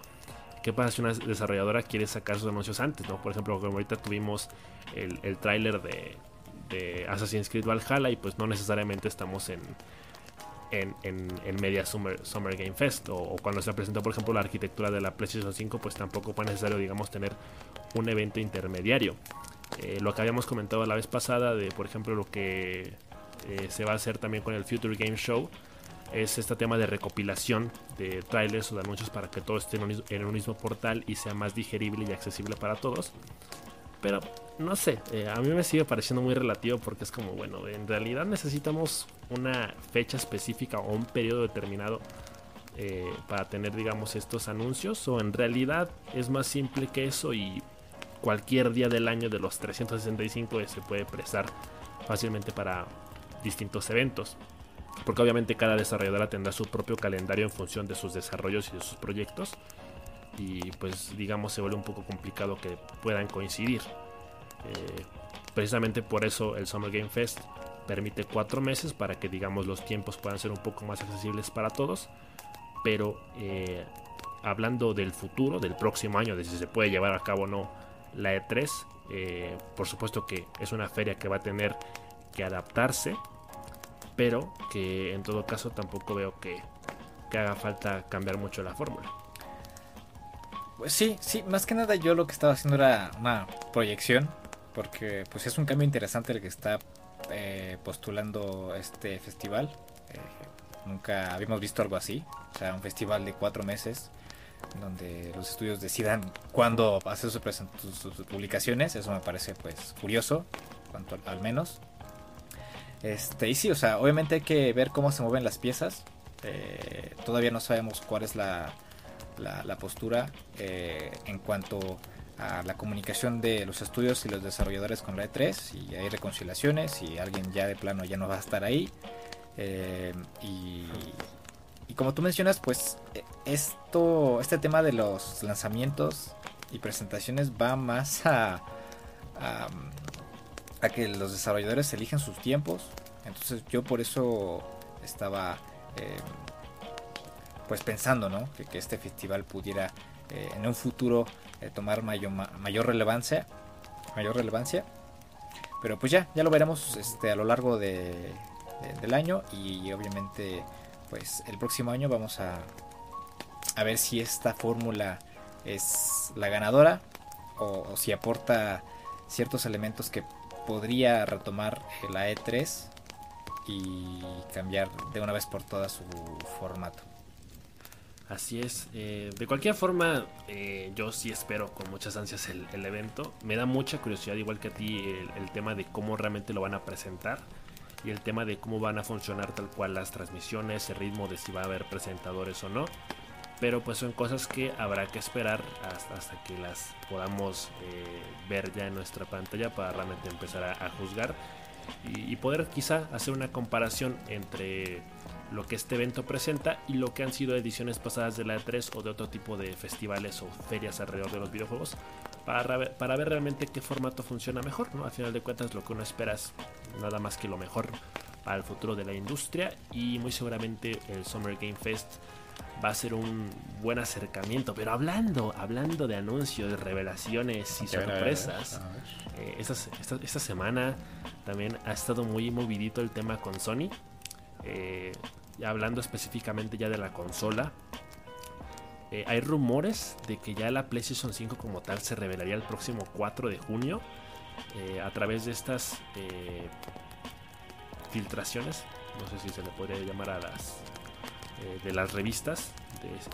¿qué pasa si una desarrolladora quiere sacar sus anuncios antes? ¿no? Por ejemplo, como ahorita tuvimos el, el tráiler de, Assassin's Creed Valhalla y pues no necesariamente estamos en, en, en, media Summer, Summer, Game Fest o, cuando se presentó por ejemplo la arquitectura de la PlayStation 5 pues tampoco fue necesario digamos tener un evento intermediario. Eh, lo que habíamos comentado la vez pasada de por ejemplo lo que eh, se va a hacer también con el Future Game Show es este tema de recopilación de trailers o de anuncios para que todo esté en un, mismo portal y sea más digerible y accesible para todos. Pero no sé, eh, a mí me sigue pareciendo muy relativo porque es como, bueno, en realidad necesitamos una fecha específica o un periodo determinado eh, para tener, digamos, estos anuncios o en realidad es más simple que eso y cualquier día del año de los 365 se puede prestar fácilmente para distintos eventos. Porque obviamente cada desarrolladora tendrá su propio calendario en función de sus desarrollos y de sus proyectos. Y pues digamos se vuelve un poco complicado que puedan coincidir. Eh, precisamente por eso el Summer Game Fest permite cuatro meses para que digamos los tiempos puedan ser un poco más accesibles para todos. Pero eh, hablando del futuro, del próximo año, de si se puede llevar a cabo o no la E3, eh, por supuesto que es una feria que va a tener que adaptarse, pero que en todo caso tampoco veo que, haga falta cambiar mucho la fórmula. Pues sí, sí, más que nada yo lo que estaba haciendo era una proyección, porque pues es un cambio interesante el que está eh, postulando este festival. Eh, nunca habíamos visto algo así, o sea, un festival de cuatro meses donde los estudios decidan cuándo hacer sus, publicaciones, eso me parece pues curioso, cuanto al menos. Este, y sí, o sea, obviamente hay que ver cómo se mueven las piezas. Eh, todavía no sabemos cuál es la, la, postura eh, en cuanto a la comunicación de los estudios y los desarrolladores con la E3. Si hay reconciliaciones, si alguien ya de plano ya no va a estar ahí. Eh, y, y, como tú mencionas, pues esto, este tema de los lanzamientos y presentaciones va más a que los desarrolladores eligen sus tiempos. Entonces yo por eso estaba eh, pues pensando ¿no? que, este festival pudiera eh, en un futuro eh, tomar mayor, mayor relevancia. Mayor relevancia. Pero pues ya, ya lo veremos este, a lo largo de, del año y obviamente pues el próximo año vamos a, a ver si esta fórmula es la ganadora o si aporta ciertos elementos que podría retomar la E3 y cambiar de una vez por todas su formato. Así es. Eh, de cualquier forma, eh, yo sí espero con muchas ansias el, evento. Me da mucha curiosidad, igual que a ti, el, tema de cómo realmente lo van a presentar y el tema de cómo van a funcionar tal cual las transmisiones, el ritmo de si va a haber presentadores o no. Pero pues son cosas que habrá que esperar hasta, que las podamos eh, ver ya en nuestra pantalla para realmente empezar a, juzgar y, poder quizá hacer una comparación entre lo que este evento presenta y lo que han sido ediciones pasadas de la E3 o de otro tipo de festivales o ferias alrededor de los videojuegos para ver, para ver realmente qué formato funciona mejor. ¿no? Al final de cuentas lo que uno espera es nada más que lo mejor para el futuro de la industria y muy seguramente el Summer Game Fest va a ser un buen acercamiento. Pero hablando, hablando de anuncios, revelaciones y sorpresas, eh, esta, esta, semana también ha estado muy movidito el tema con Sony. Eh, hablando específicamente ya de la consola, eh, hay rumores de que ya la PlayStation 5 como tal se revelaría el próximo 4 de junio a través de estas filtraciones, no sé si se le podría llamar a las de las revistas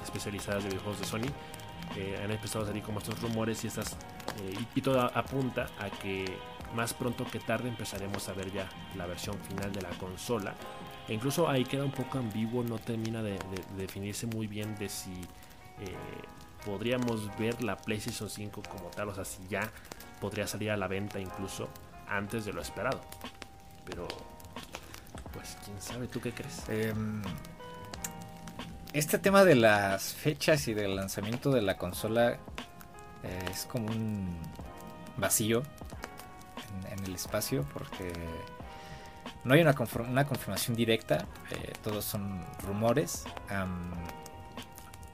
especializadas de videojuegos de Sony. han empezado a salir como estos rumores y estas y todo apunta a que más pronto que tarde empezaremos a ver ya la versión final de la consola e incluso ahí queda un poco ambiguo, no termina de, definirse muy bien de si eh, podríamos ver la PlayStation 5 como tal, o sea, si ya podría salir a la venta incluso antes de lo esperado. Pero, pues, quién sabe, ¿tú qué crees? Em, este tema de las fechas y del lanzamiento de la consola eh, es como un vacío en el espacio porque no hay una, confirmación directa, eh, todos son rumores.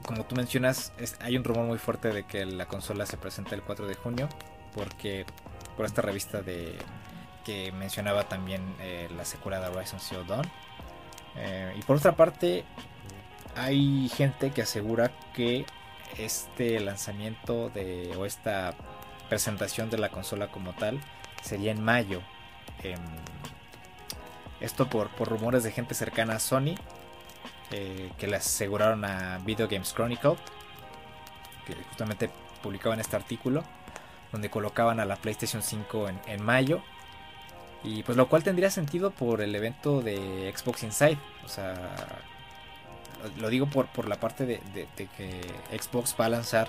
como tú mencionas, hay un rumor muy fuerte de que la consola se presenta el 4 de junio, porque por esta revista de que mencionaba también eh, la secuela de Horizon Zero Dawn. Y por otra parte, hay gente que asegura que este lanzamiento de o esta presentación de la consola como tal sería en mayo. Em, esto por, rumores de gente cercana a Sony. Eh, que le aseguraron a Video Games Chronicle. Que justamente publicaban este artículo. Donde colocaban a la PlayStation 5 en, mayo. Y pues lo cual tendría sentido por el evento de Xbox Inside. O sea, lo, digo por, por la parte de, que Xbox va a lanzar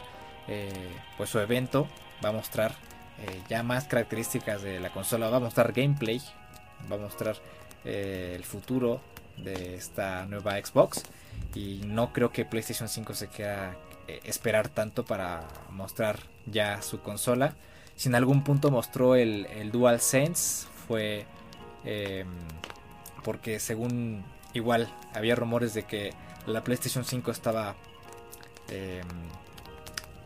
eh, pues su evento. Va a mostrar eh, ya más características de la consola. Va a mostrar gameplay. Va a mostrar eh, el futuro de esta nueva Xbox. Y no creo que PlayStation 5 se quiera esperar tanto para mostrar ya su consola. Si en algún punto mostró el, el DualSense fue em, porque según igual había rumores de que la PlayStation 5 estaba em,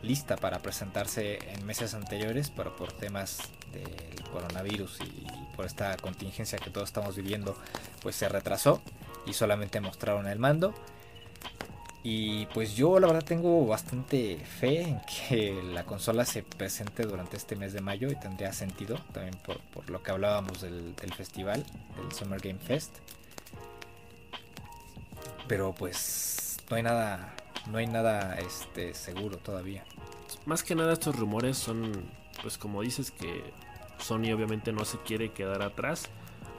lista para presentarse en meses anteriores, pero por temas del coronavirus y por esta contingencia que todos estamos viviendo, pues se retrasó y solamente mostraron el mando. Y pues yo la verdad tengo bastante fe en que la consola se presente durante este mes de mayo y tendría sentido también por, lo que hablábamos del, del, festival, del Summer Game Fest. Pero pues no hay nada, no hay nada este, seguro todavía. Más que nada estos rumores son, pues como dices que Sony obviamente no se quiere quedar atrás.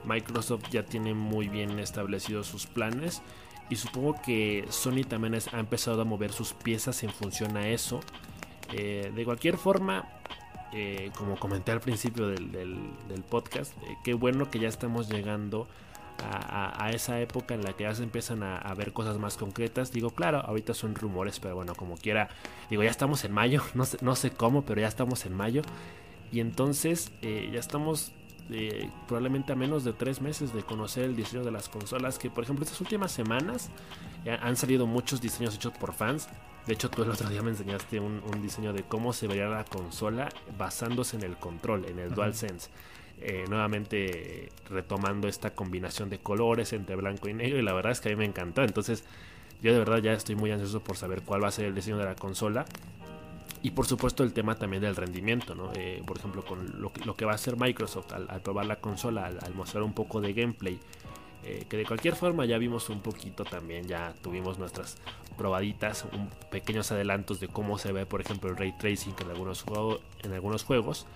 Microsoft ya tiene muy bien establecidos sus planes y supongo que Sony también ha empezado a mover sus piezas en función a eso. Eh, de cualquier forma, eh, como comenté al principio del, podcast, eh, qué bueno que ya estamos llegando a, esa época en la que ya se empiezan a, ver cosas más concretas. Digo, claro, ahorita son rumores, pero bueno, como quiera. Digo, ya estamos en mayo, no sé, no sé cómo, pero ya estamos en mayo. Y entonces eh, ya estamos eh, probablemente a menos de tres meses de conocer el diseño de las consolas. Que por ejemplo estas últimas semanas han salido muchos diseños hechos por fans. De hecho tú el otro día me enseñaste un, diseño de cómo se vería la consola basándose en el control, en el DualSense. Eh, nuevamente retomando esta combinación de colores entre blanco y negro y la verdad es que a mí me encantó. Entonces yo de verdad ya estoy muy ansioso por saber cuál va a ser el diseño de la consola. Y por supuesto el tema también del rendimiento, ¿no? Eh, por ejemplo, con lo, que va a hacer Microsoft al, probar la consola, al, mostrar un poco de gameplay, eh, que de cualquier forma ya vimos un poquito también, ya tuvimos nuestras probaditas, un, pequeños adelantos de cómo se ve, por ejemplo, el ray tracing en algunos, en algunos juegos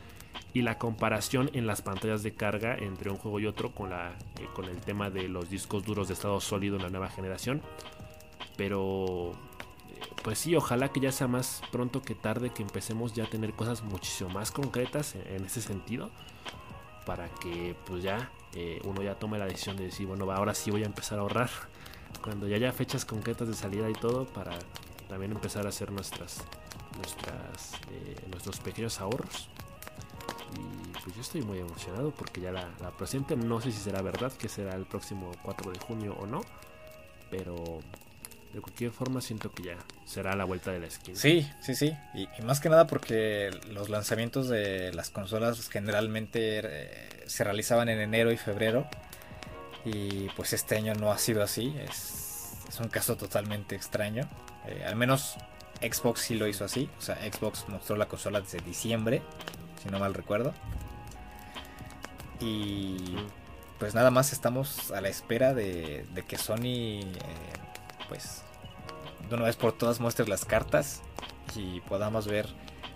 y la comparación en las pantallas de carga entre un juego y otro con, la, eh, con el tema de los discos duros de estado sólido en la nueva generación. Pero pues sí, ojalá que ya sea más pronto que tarde que empecemos ya a tener cosas muchísimo más concretas en, ese sentido. Para que pues ya eh, uno ya tome la decisión de decir, bueno, ahora sí voy a empezar a ahorrar. Cuando ya haya fechas concretas de salida y todo, para también empezar a hacer nuestras, nuestras eh, nuestros pequeños ahorros. Y pues yo estoy muy emocionado porque ya la, la no sé si será verdad que será el próximo 4 de junio o no. Pero de cualquier forma siento que ya será la vuelta de la esquina. Sí, sí, sí. Y, más que nada porque los lanzamientos de las consolas generalmente eh, se realizaban en enero y febrero. Y pues este año no ha sido así. Es, es un caso totalmente extraño. Eh, al menos Xbox sí lo hizo así. O sea, Xbox mostró la consola desde diciembre, si no mal recuerdo. Y pues nada más estamos a la espera de, que Sony eh, pues de una vez por todas muestres las cartas y podamos ver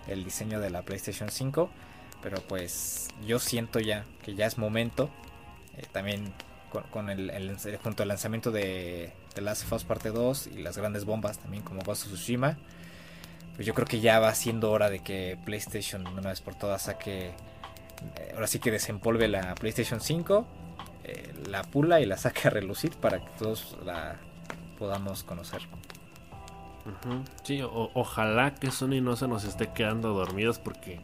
el diseño de la PlayStation 5. Pero pues yo siento ya que ya es momento. Eh, también con, el, junto al lanzamiento de The Last of Us Parte 2 y las grandes bombas también como Ghost of Tsushima. Pues yo creo que ya va siendo hora de que PlayStation una vez por todas saque... Eh, ahora sí que desempolve la PlayStation 5. Eh, la pula y la saque a relucir para que todos la podamos conocer. Sí, ojalá que Sony no se nos esté quedando dormidos porque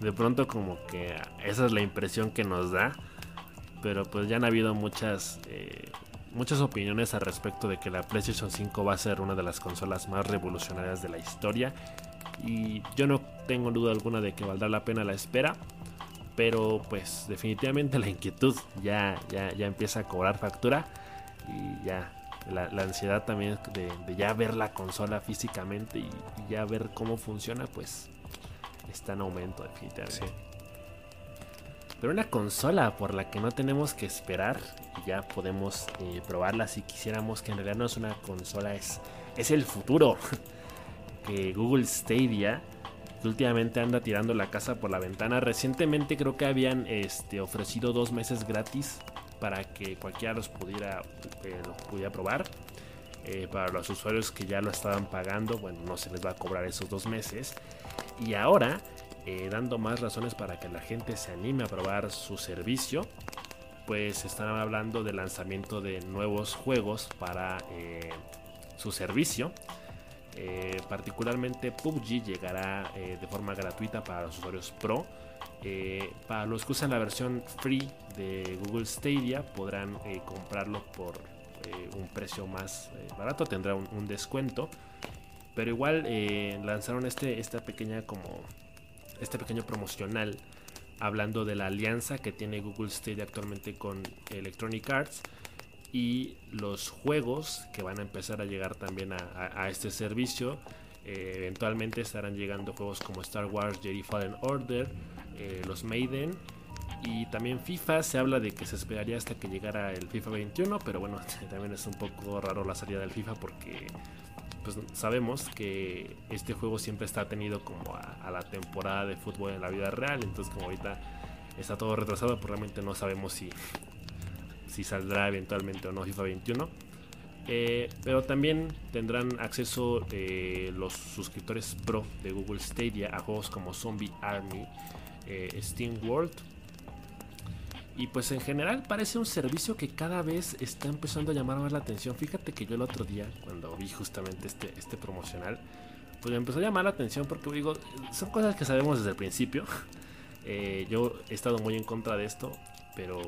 de pronto como que esa es la impresión que nos da. Pero pues ya han habido muchas eh, muchas opiniones al respecto de que la PlayStation 5 va a ser una de las consolas más revolucionarias de la historia. Y yo no tengo duda alguna de que valdrá la pena la espera. Pero pues definitivamente la inquietud ya, ya, ya empieza a cobrar factura. Y ya la, ansiedad también de, ya ver la consola físicamente y, ya ver cómo funciona, pues está en aumento definitivamente. Pero una consola por la que no tenemos que esperar y ya podemos eh, probarla si quisiéramos, que en realidad no es una consola, es, es el futuro. Google Stadia, últimamente anda tirando la casa por la ventana. Recientemente creo que habían este, ofrecido dos meses gratis para que cualquiera los pudiera, eh, pudiera probar. Eh, para los usuarios que ya lo estaban pagando, bueno, no se les va a cobrar esos dos meses. Y ahora, eh, dando más razones para que la gente se anime a probar su servicio, pues están hablando del lanzamiento de nuevos juegos para su servicio. particularmente PUBG llegará de forma gratuita para los usuarios Pro eh, para los que usan la versión free de Google Stadia podrán eh, comprarlo por eh, un precio más barato, tendrá un, descuento. Pero igual lanzaron este, esta pequeña como este pequeño promocional hablando de la alianza que tiene Google Stadia actualmente con Electronic Arts y los juegos que van a empezar a llegar también a, este servicio. eventualmente estarán llegando juegos como Star Wars Jedi Fallen Order, eh, los Maiden. Y también FIFA, se habla de que se esperaría hasta que llegara el FIFA 21, pero bueno, también es un poco raro la salida del FIFA porque pues sabemos que este juego siempre está tenido como a, la temporada de fútbol en la vida real, entonces como ahorita está todo retrasado, pues realmente no sabemos si, si saldrá eventualmente o no FIFA 21. Eh, pero también tendrán acceso eh, los suscriptores pro de Google Stadia a juegos como Zombie Army, eh, Steam World. Y pues en general parece un servicio que cada vez está empezando a llamar más la atención. Fíjate que yo el otro día, cuando vi justamente este, este promocional, pues me empezó a llamar la atención porque digo, son cosas que sabemos desde el principio. Eh, yo he estado muy en contra de esto, pero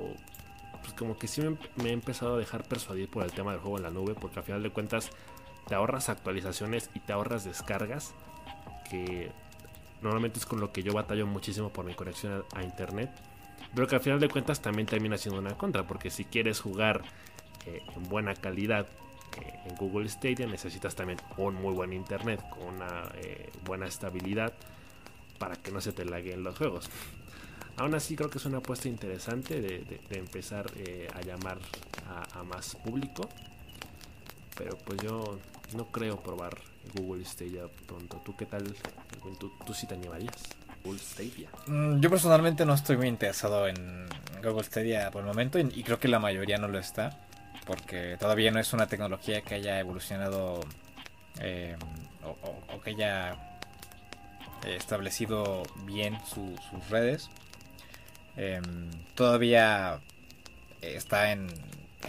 pues como que sí me, me, he empezado a dejar persuadir por el tema del juego en la nube, porque al final de cuentas te ahorras actualizaciones y te ahorras descargas que Normalmente es con lo que yo batallo muchísimo por mi conexión a, internet. Pero que al final de cuentas también termina siendo una contra. Porque si quieres jugar eh, en buena calidad en Google Stadia necesitas también un muy buen internet con una eh, buena estabilidad para que no se te laguen los juegos. Aún así creo que es una apuesta interesante de, empezar eh, a llamar a, más público. Pero pues yo no creo probar Google Stadia pronto. ¿Tú qué tal? ¿Tú, tú sí te animarías? Google Stadia. Mm, yo personalmente no estoy muy interesado en Google Stadia por el momento y creo que la mayoría no lo está. Porque todavía no es una tecnología que haya evolucionado eh, o, que haya establecido bien sus redes. Em, todavía está en,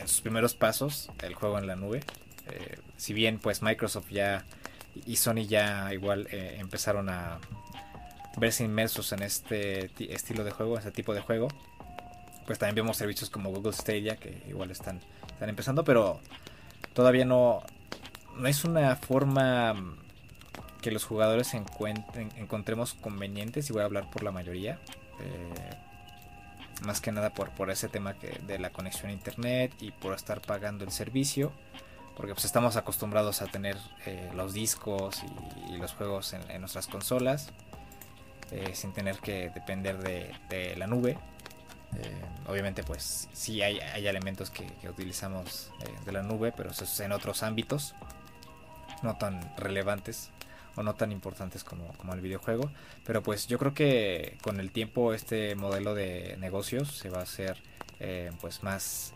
sus primeros pasos el juego en la nube. Eh, si bien pues Microsoft ya y Sony ya igual eh, empezaron a verse inmersos en este estilo de juego, este tipo de juego, pues también vemos servicios como Google Stadia que igual están, están empezando, pero todavía no, no es una forma que los jugadores encontremos convenientes y voy a hablar por la mayoría. Eh, más que nada por, por ese tema que de la conexión a internet y por estar pagando el servicio porque pues estamos acostumbrados a tener eh, los discos y, los juegos en, nuestras consolas eh, sin tener que depender de, la nube eh, obviamente pues sí hay, elementos que, utilizamos de la nube pero eso es en otros ámbitos no tan relevantes o no tan importantes como, el videojuego. Pero pues yo creo que con el tiempo este modelo de negocios se va a hacer eh, pues más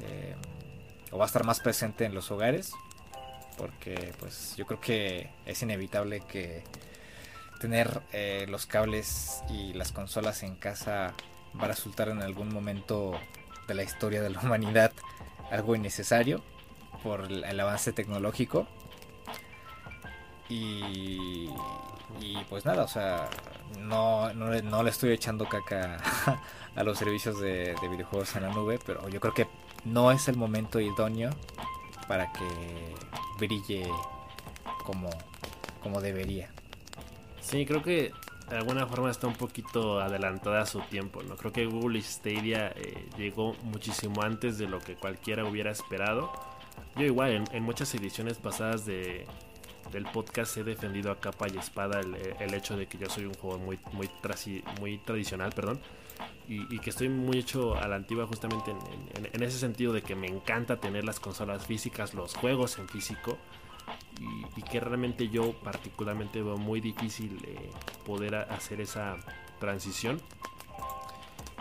eh, o va a estar más presente en los hogares porque pues yo creo que es inevitable que tener eh, los cables y las consolas en casa va a resultar en algún momento de la historia de la humanidad algo innecesario por el avance tecnológico y, pues nada, o sea, no, no, le estoy echando caca a los servicios de, videojuegos en la nube, pero yo creo que no es el momento idóneo para que brille como, como debería. Sí, creo que de alguna forma está un poquito adelantada a su tiempo, ¿no? Creo que Google Stadia eh, llegó muchísimo antes de lo que cualquiera hubiera esperado. Yo igual, en muchas ediciones pasadas de, del podcast he defendido a capa y espada el, hecho de que yo soy un juego muy, muy, muy tradicional, perdón, y, que estoy muy hecho a la antigua justamente en, ese sentido de que me encanta tener las consolas físicas, los juegos en físico, y, que realmente yo particularmente veo muy difícil eh, poder hacer esa transición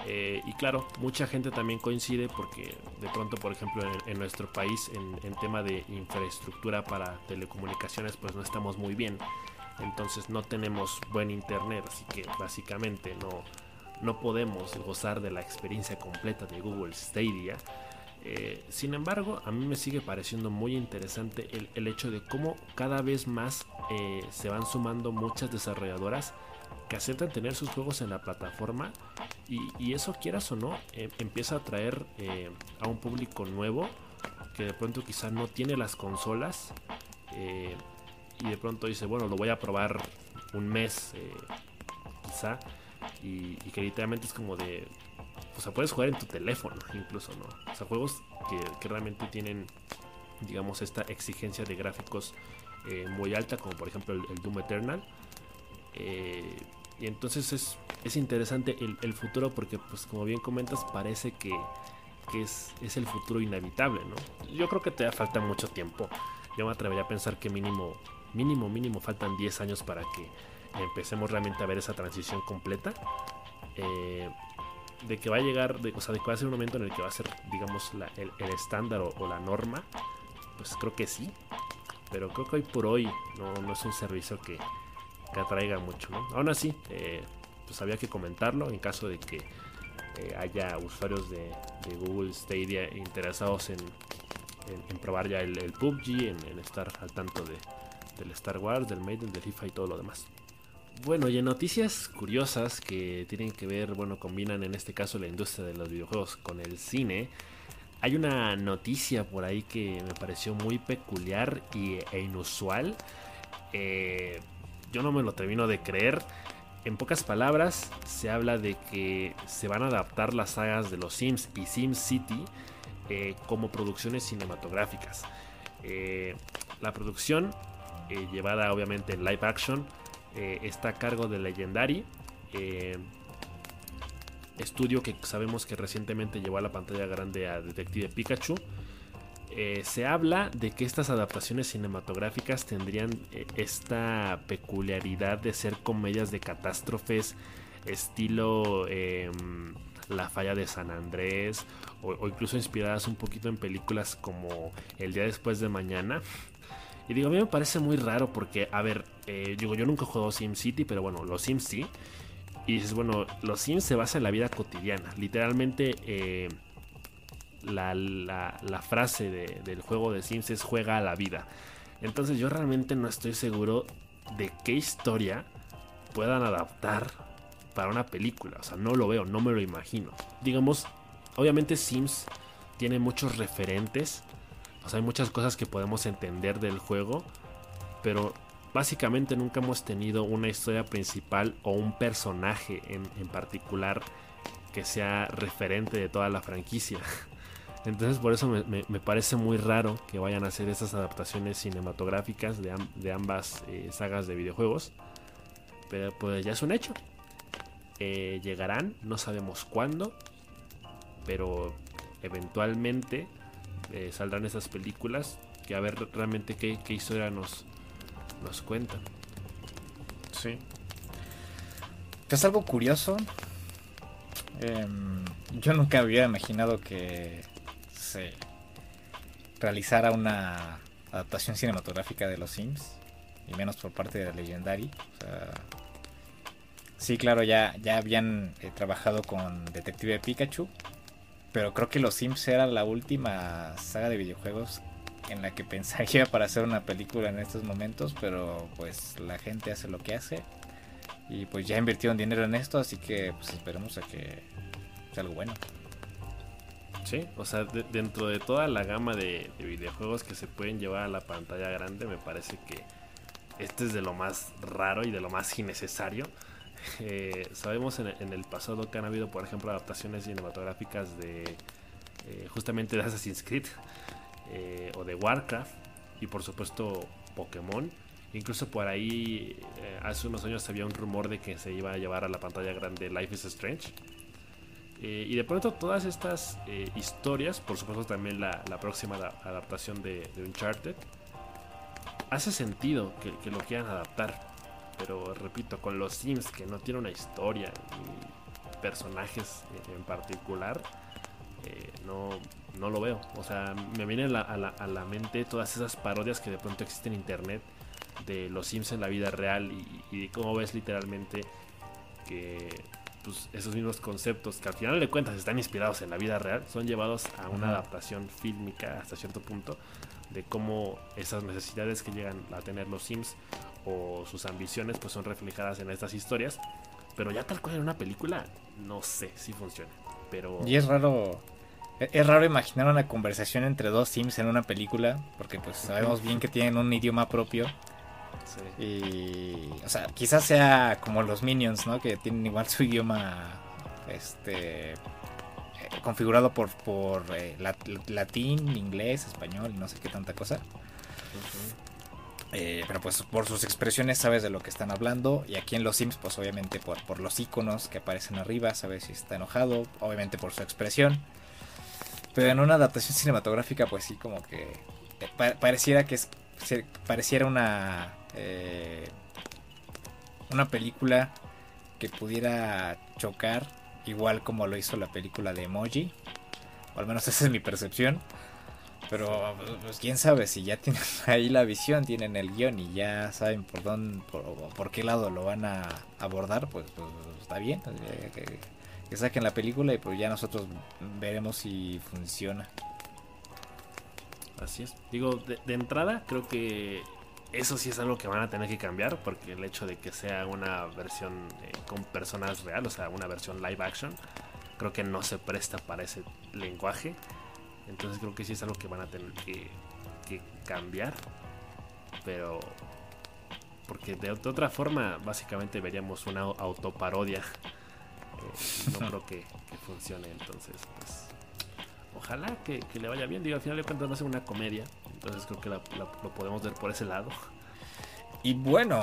eh, y claro, mucha gente también coincide porque de pronto, por ejemplo, en, nuestro país, en, tema de infraestructura para telecomunicaciones, pues no estamos muy bien. Entonces no tenemos buen internet, así que básicamente no, no podemos gozar de la experiencia completa de Google Stadia. Eh, sin embargo, a mí me sigue pareciendo muy interesante el, hecho de cómo cada vez más eh, se van sumando muchas desarrolladoras que aceptan tener sus juegos en la plataforma y, eso quieras o no em, empieza a atraer eh, a un público nuevo que de pronto quizá no tiene las consolas y de pronto dice bueno lo voy a probar un mes quizá y, que literalmente es como de o sea puedes jugar en tu teléfono incluso no o sea juegos que, realmente tienen digamos esta exigencia de gráficos muy alta como por ejemplo el, el Doom Eternal eh, y entonces es, es interesante el, futuro porque, pues como bien comentas, parece que, es, es, el futuro inevitable, ¿no? Yo creo que te falta mucho tiempo. Yo me atrevería a pensar que mínimo, mínimo, mínimo faltan 10 años para que empecemos realmente a ver esa transición completa. Eh, de que va a llegar, de, o sea, de que va a ser un momento en el que va a ser, digamos, el, estándar o, la norma, pues creo que sí. Pero creo que hoy por hoy no, es un servicio que, que atraiga mucho. ¿no? Aún así, eh, pues había que comentarlo en caso de que eh, haya usuarios de, Google Stadia interesados en, probar ya el, PUBG, en, estar al tanto de, del Star Wars, del Maiden, del FIFA y todo lo demás. Bueno, y en noticias curiosas que tienen que ver, bueno, combinan en este caso la industria de los videojuegos con el cine. Hay una noticia por ahí que me pareció muy peculiar y, e inusual. Eh, yo no me lo termino de creer. En pocas palabras, se habla de que se van a adaptar las sagas de los Sims y Sim City eh, como producciones cinematográficas. Eh, la producción, llevada obviamente en live action, está a cargo de Legendary. estudio que sabemos que recientemente llevó a la pantalla grande a Detective Pikachu. se habla de que estas adaptaciones cinematográficas tendrían esta peculiaridad de ser comedias de catástrofes estilo em, La falla de San Andrés o, incluso inspiradas un poquito en películas como El día después de mañana. Y digo, a mí me parece muy raro porque, a ver, eh, digo, yo nunca he jugado SimCity, pero bueno, los Sims sí. Y dices, bueno, los Sims se basan en la vida cotidiana. Literalmente, eh, la, frase del juego de Sims es juega a la vida. Entonces yo realmente no estoy seguro de qué historia puedan adaptar para una película. O sea, no lo veo, no me lo imagino. Digamos, obviamente Sims tiene muchos referentes. O sea, hay muchas cosas que podemos entender del juego. Pero básicamente nunca hemos tenido una historia principal o un personaje en, particular que sea referente de toda la franquicia. Entonces por eso me, parece muy raro que vayan a hacer esas adaptaciones cinematográficas de, ambas eh, sagas de videojuegos. Pero pues ya es un hecho. Eh, llegarán, no sabemos cuándo, pero eventualmente eh, saldrán esas películas que a ver realmente qué, historia nos, nos cuentan. Sí. Es algo curioso. Em, yo nunca había imaginado que se realizara una adaptación cinematográfica de los Sims, y menos por parte de Legendary. Sí, claro, ya, ya habían eh, trabajado con Detective Pikachu. Pero creo que Los Sims era la última saga de videojuegos en la que pensaría para hacer una película en estos momentos. Pero pues la gente hace lo que hace. Y pues ya invirtieron dinero en esto, así que pues esperemos a que sea algo bueno. Sí, o sea, dentro de toda la gama de, de, videojuegos que se pueden llevar a la pantalla grande, me parece que este es de lo más raro y de lo más innecesario. Eh, sabemos en, el pasado que han habido, por ejemplo, adaptaciones cinematográficas de eh, justamente de Assassin's Creed eh, o de Warcraft y por supuesto Pokémon. Incluso por ahí hace unos años había un rumor de que se iba a llevar a la pantalla grande Life is Strange. y de pronto todas estas historias, por supuesto también la, próxima adaptación de, Uncharted, hace sentido que lo quieran adaptar pero repito, con los Sims que no tiene una historia ni personajes en particular, eh, no, no lo veo. O sea, me vienen a la, mente todas esas parodias que de pronto existen en internet de los Sims en la vida real y, de cómo ves literalmente que pues, esos mismos conceptos que al final de cuentas están inspirados en la vida real son llevados a una adaptación fílmica hasta cierto punto de cómo esas necesidades que llegan a tener los Sims o sus ambiciones pues son reflejadas en estas historias. Pero ya tal cual en una película, no sé si funciona. Pero... Y es raro... E-, es raro imaginar una conversación entre dos Sims en una película, porque pues sabemos bien que tienen un idioma propio. Y, o sea, quizás sea como los Minions, ¿no? Que tienen igual su idioma, este, configurado por, por eh, latín, inglés, español, no sé qué tanta cosa. Eh, pero pues por sus expresiones sabes de lo que están hablando. Y aquí en los Sims, pues obviamente por, por los iconos que aparecen arriba, sabes si está enojado. Obviamente por su expresión. Pero en una adaptación cinematográfica, pues sí, como que eh, pareciera que es, pareciera una eh, una película que pudiera chocar igual como lo hizo la película de Emoji. O al menos esa es mi percepción. Pero pues quién sabe si ya tienen ahí la visión, tienen el guion y ya saben por dónde, por, qué lado lo van a abordar, pues, pues está bien. Eh, que, saquen la película y pues ya nosotros veremos si funciona. Así es. Digo, de, entrada creo que eso sí es algo que van a tener que cambiar porque el hecho de que sea una versión eh, con personas reales, o sea, una versión live action, creo que no se presta para ese lenguaje. Entonces creo que sí es algo que van a tener que, cambiar. Pero... Porque de, otra forma básicamente veríamos una autoparodia. Eh, no creo que, funcione. Entonces, pues... Ojalá que, le vaya bien. Digo, al final de cuentas va a ser una comedia. Entonces creo que lo podemos ver por ese lado. Y bueno,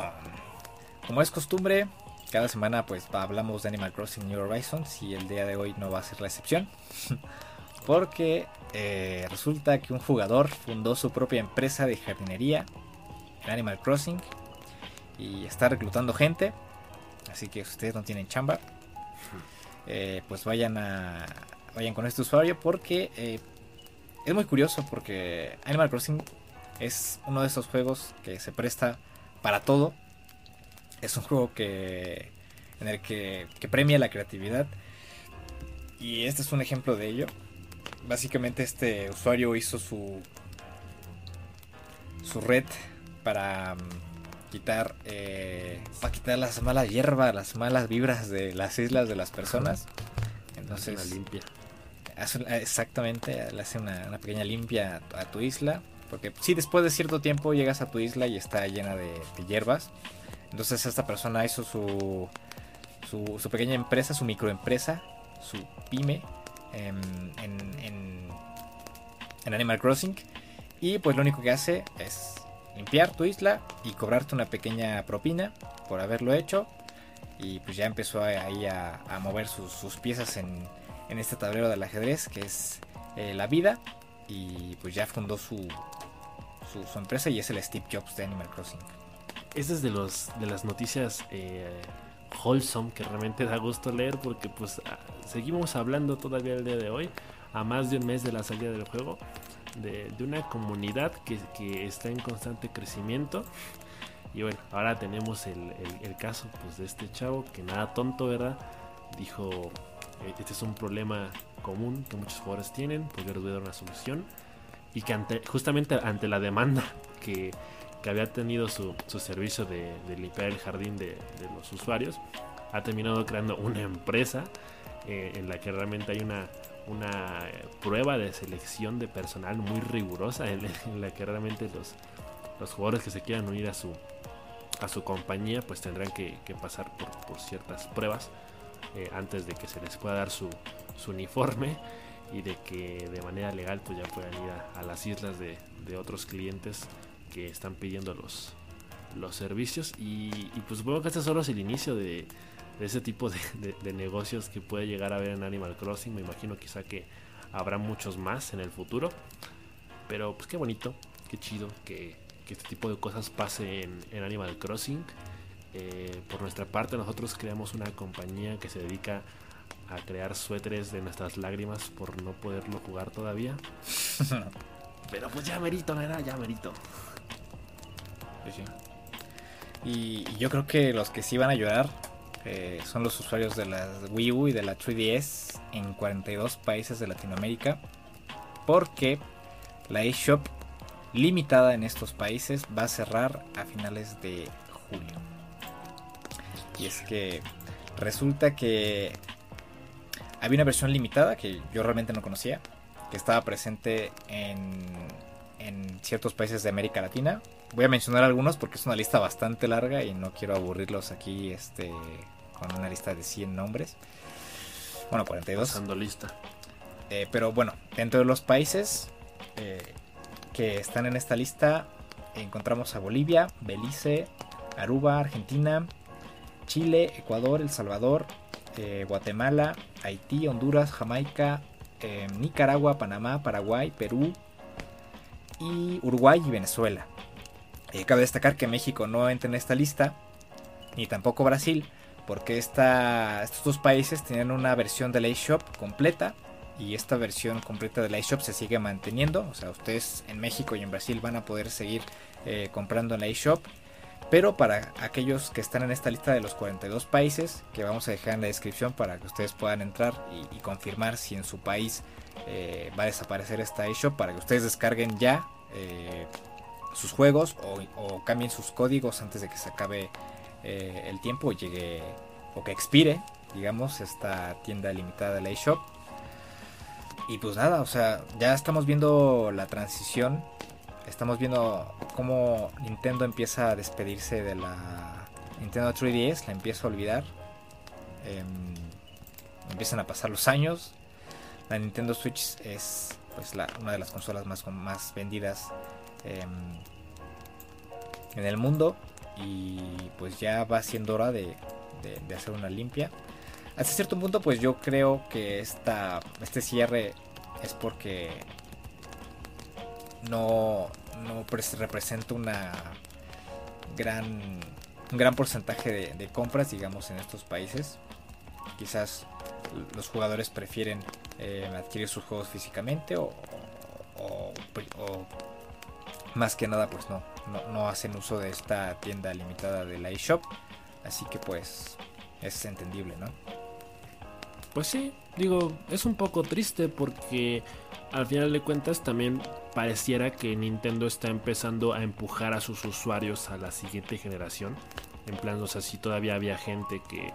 como es costumbre, cada semana pues hablamos de Animal Crossing New Horizons y el día de hoy no va a ser la excepción. Porque eh, resulta que un jugador fundó su propia empresa de jardinería en Animal Crossing y está reclutando gente. Así que si ustedes no tienen chamba, eh, pues vayan a vayan con este usuario porque eh, es muy curioso porque Animal Crossing es uno de esos juegos que se presta para todo. Es un juego que en el que, que premia la creatividad y este es un ejemplo de ello. Básicamente este usuario hizo su su red para mm, quitar eh, para quitar las malas hierbas, las malas vibras de las islas de las personas. Entonces limpia. Exactamente, le hace una, pequeña limpia a, tu isla. Porque si después de cierto tiempo llegas a tu isla y está llena de, hierbas. Entonces esta persona hizo su, su, pequeña empresa, su microempresa, su pyme en, en, en Animal Crossing. Y pues lo único que hace es limpiar tu isla y cobrarte una pequeña propina por haberlo hecho. Y pues ya empezó ahí a, mover sus, piezas en, este tablero del ajedrez que es eh, la vida. Y pues ya fundó su, su, empresa y es el Steve Jobs de Animal Crossing. Esa es de, los, de las noticias eh, wholesome que realmente da gusto leer porque pues ah, seguimos hablando todavía el día de hoy, a más de un mes de la salida del juego de, una comunidad que, está en constante crecimiento. Y bueno, ahora tenemos el, caso pues, de este chavo que nada tonto, ¿verdad? Dijo, este es un problema común que muchos jugadores tienen, porque dar una solución. Y que justamente ante la demanda que, había tenido su, servicio de, limpiar el jardín de, los usuarios, ha terminado creando una empresa eh, en la que realmente hay una una prueba de selección de personal muy rigurosa en, la que realmente los, los jugadores que se quieran unir a su, a su compañía pues tendrán que, pasar por, ciertas pruebas eh, antes de que se les pueda dar su, uniforme y de que de manera legal pues ya puedan ir a, las islas de, otros clientes que están pidiendo los, servicios y, pues supongo que este solo es el inicio de, ese tipo de, negocios que puede llegar a ver en Animal Crossing. Me imagino quizá que habrá muchos más en el futuro. Pero pues qué bonito, qué chido que, este tipo de cosas pase en, Animal Crossing. Eh, por nuestra parte nosotros creamos una compañía que se dedica a crear suéteres de nuestras lágrimas por no poderlo jugar todavía. Pero pues ya merito, ¿verdad? Ya merito. Y yo creo que los que sí van a ayudar eh, son los usuarios de la Wii U y de la 3DS en 42 países de Latinoamérica. Porque la eShop limitada en estos países va a cerrar a finales de julio. Y es que resulta que había una versión limitada que yo realmente no conocía, que estaba presente en, en ciertos países de América Latina, Voy a mencionar algunos porque es una lista bastante larga y no quiero aburrirlos aquí este, con una lista de 100 nombres. Bueno, 42. Pasando lista. Eh, pero bueno, dentro de los países eh, que están en esta lista encontramos a Bolivia, Belice, Aruba, Argentina, Chile, Ecuador, El Salvador, eh, Guatemala, Haití, Honduras, Jamaica, Nicaragua, Panamá, Paraguay, Perú y Uruguay y Venezuela. Eh, cabe destacar que México no entra en esta lista, ni tampoco Brasil, porque estos dos países tienen una versión de la eShop completa y esta versión completa de la eShop se sigue manteniendo. O sea, ustedes en México y en Brasil van a poder seguir eh, comprando en la eShop. Pero para aquellos que están en esta lista de los 42 países, que vamos a dejar en la descripción para que ustedes puedan entrar y, confirmar si en su país eh, va a desaparecer esta eShop, para que ustedes descarguen ya sus juegos o, cambien sus códigos antes de que se acabe eh, el tiempo o llegue o que expire, digamos, esta tienda limitada de la eShop. Y pues nada, o sea, ya estamos viendo la transición. Estamos viendo cómo Nintendo empieza a despedirse de la Nintendo 3DS, la empieza a olvidar. Em, empiezan a pasar los años. La Nintendo Switch es pues la, una de las consolas más, más vendidas em, en el mundo y pues ya va siendo hora de, hacer una limpia. Hasta cierto punto pues yo creo que esta, este cierre es porque no, no representa una gran, un gran porcentaje de, compras digamos en estos países. Quizás los jugadores prefieren eh, adquirir sus juegos físicamente o, o, más que nada pues no, no, hacen uso de esta tienda limitada de la eShop. Así que pues es entendible, ¿no? Pues sí, digo, es un poco triste porque al final de cuentas también pareciera que Nintendo está empezando a empujar a sus usuarios a la siguiente generación. En plan, o sea, si todavía había gente que,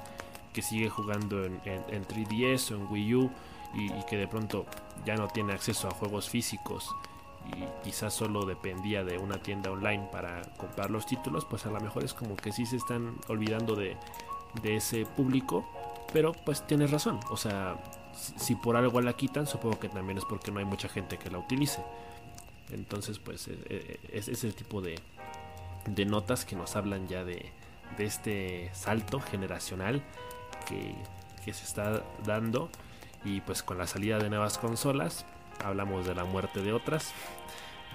que sigue jugando en, 3DS o en Wii U y, y que de pronto ya no tiene acceso a juegos físicos y quizás solo dependía de una tienda online para comprar los títulos, pues a lo mejor es como que sí se están olvidando de, ese público, pero pues tienes razón, o sea, si, por algo la quitan, supongo que también es porque no hay mucha gente que la utilice. Entonces, pues e, e, es, es el tipo de, de notas que nos hablan ya de, de este salto generacional que, que se está dando y pues con la salida de nuevas consolas hablamos de la muerte de otras.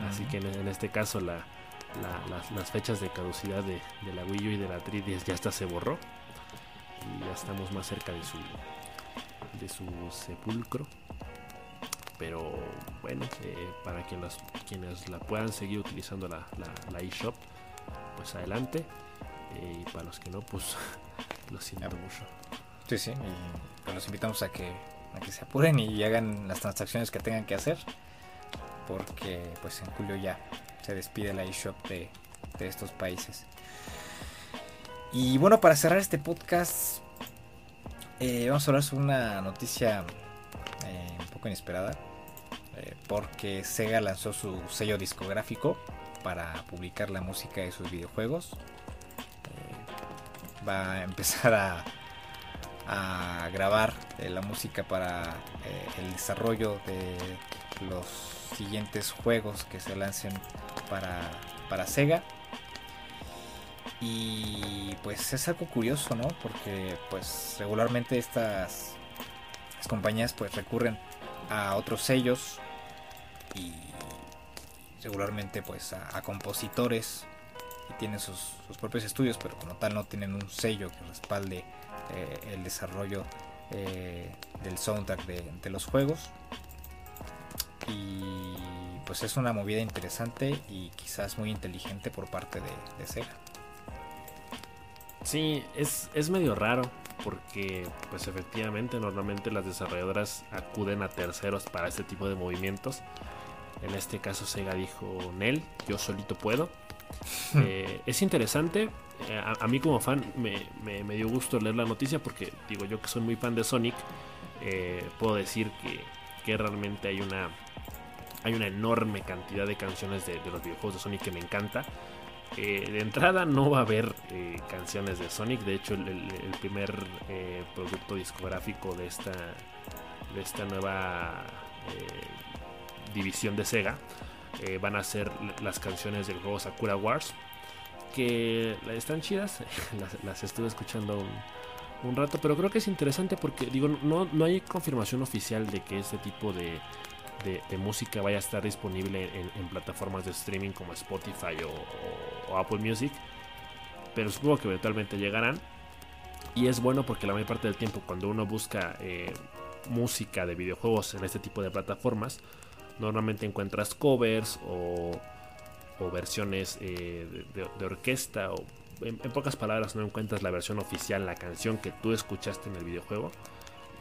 Así que en, este caso la, las, fechas de caducidad de, la Wii U y de la 3DS ya hasta se borró. Y ya estamos más cerca de su, de su sepulcro. Pero bueno, eh, para quienes, quienes la puedan seguir utilizando la, la, eShop, pues adelante. Eh, y para los que no, pues lo siento mucho. Sí, sí, y pues los invitamos a que a que se apuren y hagan las transacciones que tengan que hacer. Porque pues en julio ya se despide la eShop de, de estos países. Y bueno, para cerrar este podcast, eh, vamos a hablar sobre una noticia eh, un poco inesperada. Eh, porque Sega lanzó su sello discográfico para publicar la música de sus videojuegos. va a empezar a a grabar la música para el desarrollo de los siguientes juegos que se lancen para, para Sega. Y pues es algo curioso, ¿no? Porque pues regularmente estas, compañías pues recurren a otros sellos y regularmente pues a, compositores y tienen sus, propios estudios, pero como tal no tienen un sello que respalde eh, el desarrollo eh, del soundtrack de, los juegos. Y pues es una movida interesante y quizás muy inteligente por parte de, Sega. Sí, es, es medio raro porque pues efectivamente normalmente las desarrolladoras acuden a terceros para este tipo de movimientos. En este caso Sega dijo, Nel, yo solito puedo. Eh, es interesante. Eh, a, mí como fan me, dio gusto leer la noticia porque digo yo que soy muy fan de Sonic. Eh, puedo decir que, realmente hay una hay una enorme cantidad de canciones de, los videojuegos de Sonic que me encanta. De entrada no va a haber canciones de Sonic. De hecho, el, primer producto discográfico de esta, de esta nueva división de Sega eh, van a ser las canciones del juego Sakura Wars. Que están chidas, las, estuve escuchando un, rato, pero creo que es interesante porque digo, no, no hay confirmación oficial de que este tipo de, música vaya a estar disponible en, plataformas de streaming como Spotify o, Apple Music, pero supongo que eventualmente llegarán. Y es bueno porque la mayor parte del tiempo cuando uno busca eh, música de videojuegos en este tipo de plataformas, Normalmente encuentras covers o, versiones eh, de, orquesta o en, pocas palabras no encuentras la versión oficial, la canción que tú escuchaste en el videojuego.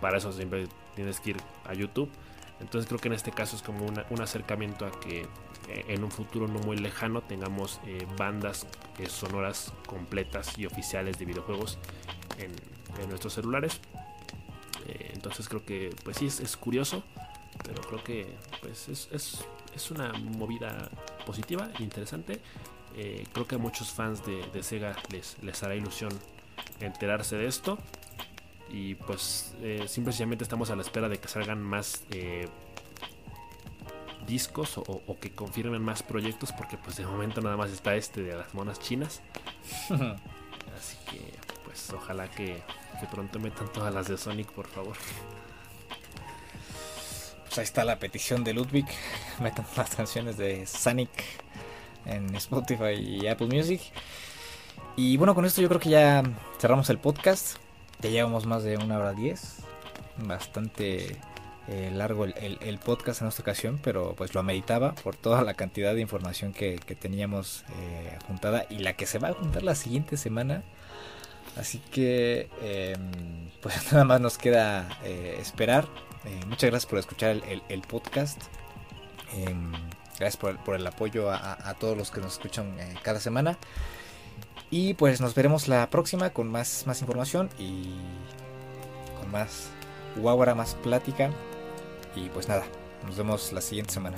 Para eso siempre tienes que ir a YouTube. Entonces creo que en este caso es como un acercamiento a que en un futuro no muy lejano tengamos eh, bandas sonoras completas y oficiales de videojuegos en, nuestros celulares. entonces creo que pues sí es curioso pero creo que pues es, es, una movida positiva, interesante. Eh, creo que a muchos fans de, Sega les, les hará ilusión enterarse de esto. Y pues eh, simplemente estamos a la espera de que salgan más eh, discos o, que confirmen más proyectos porque pues de momento nada más está este de las monas chinas. Así que pues ojalá que, que pronto metan todas las de Sonic, por favor. Pues ahí está la petición de Ludwig. Metan las canciones de Sonic en Spotify y Apple Music. Y bueno, con esto yo creo que ya cerramos el podcast. Ya llevamos más de una hora diez. Bastante eh, largo el, podcast en esta ocasión, pero pues lo ameritaba por toda la cantidad de información que, teníamos eh, juntada y la que se va a juntar la siguiente semana. Así que em, pues nada más nos queda eh, esperar. muchas gracias por escuchar el, podcast. Em, gracias por, el apoyo a, todos los que nos escuchan cada semana. Y pues nos veremos la próxima con más, más información y con más guaguara, más plática. Y pues nada, nos vemos la siguiente semana.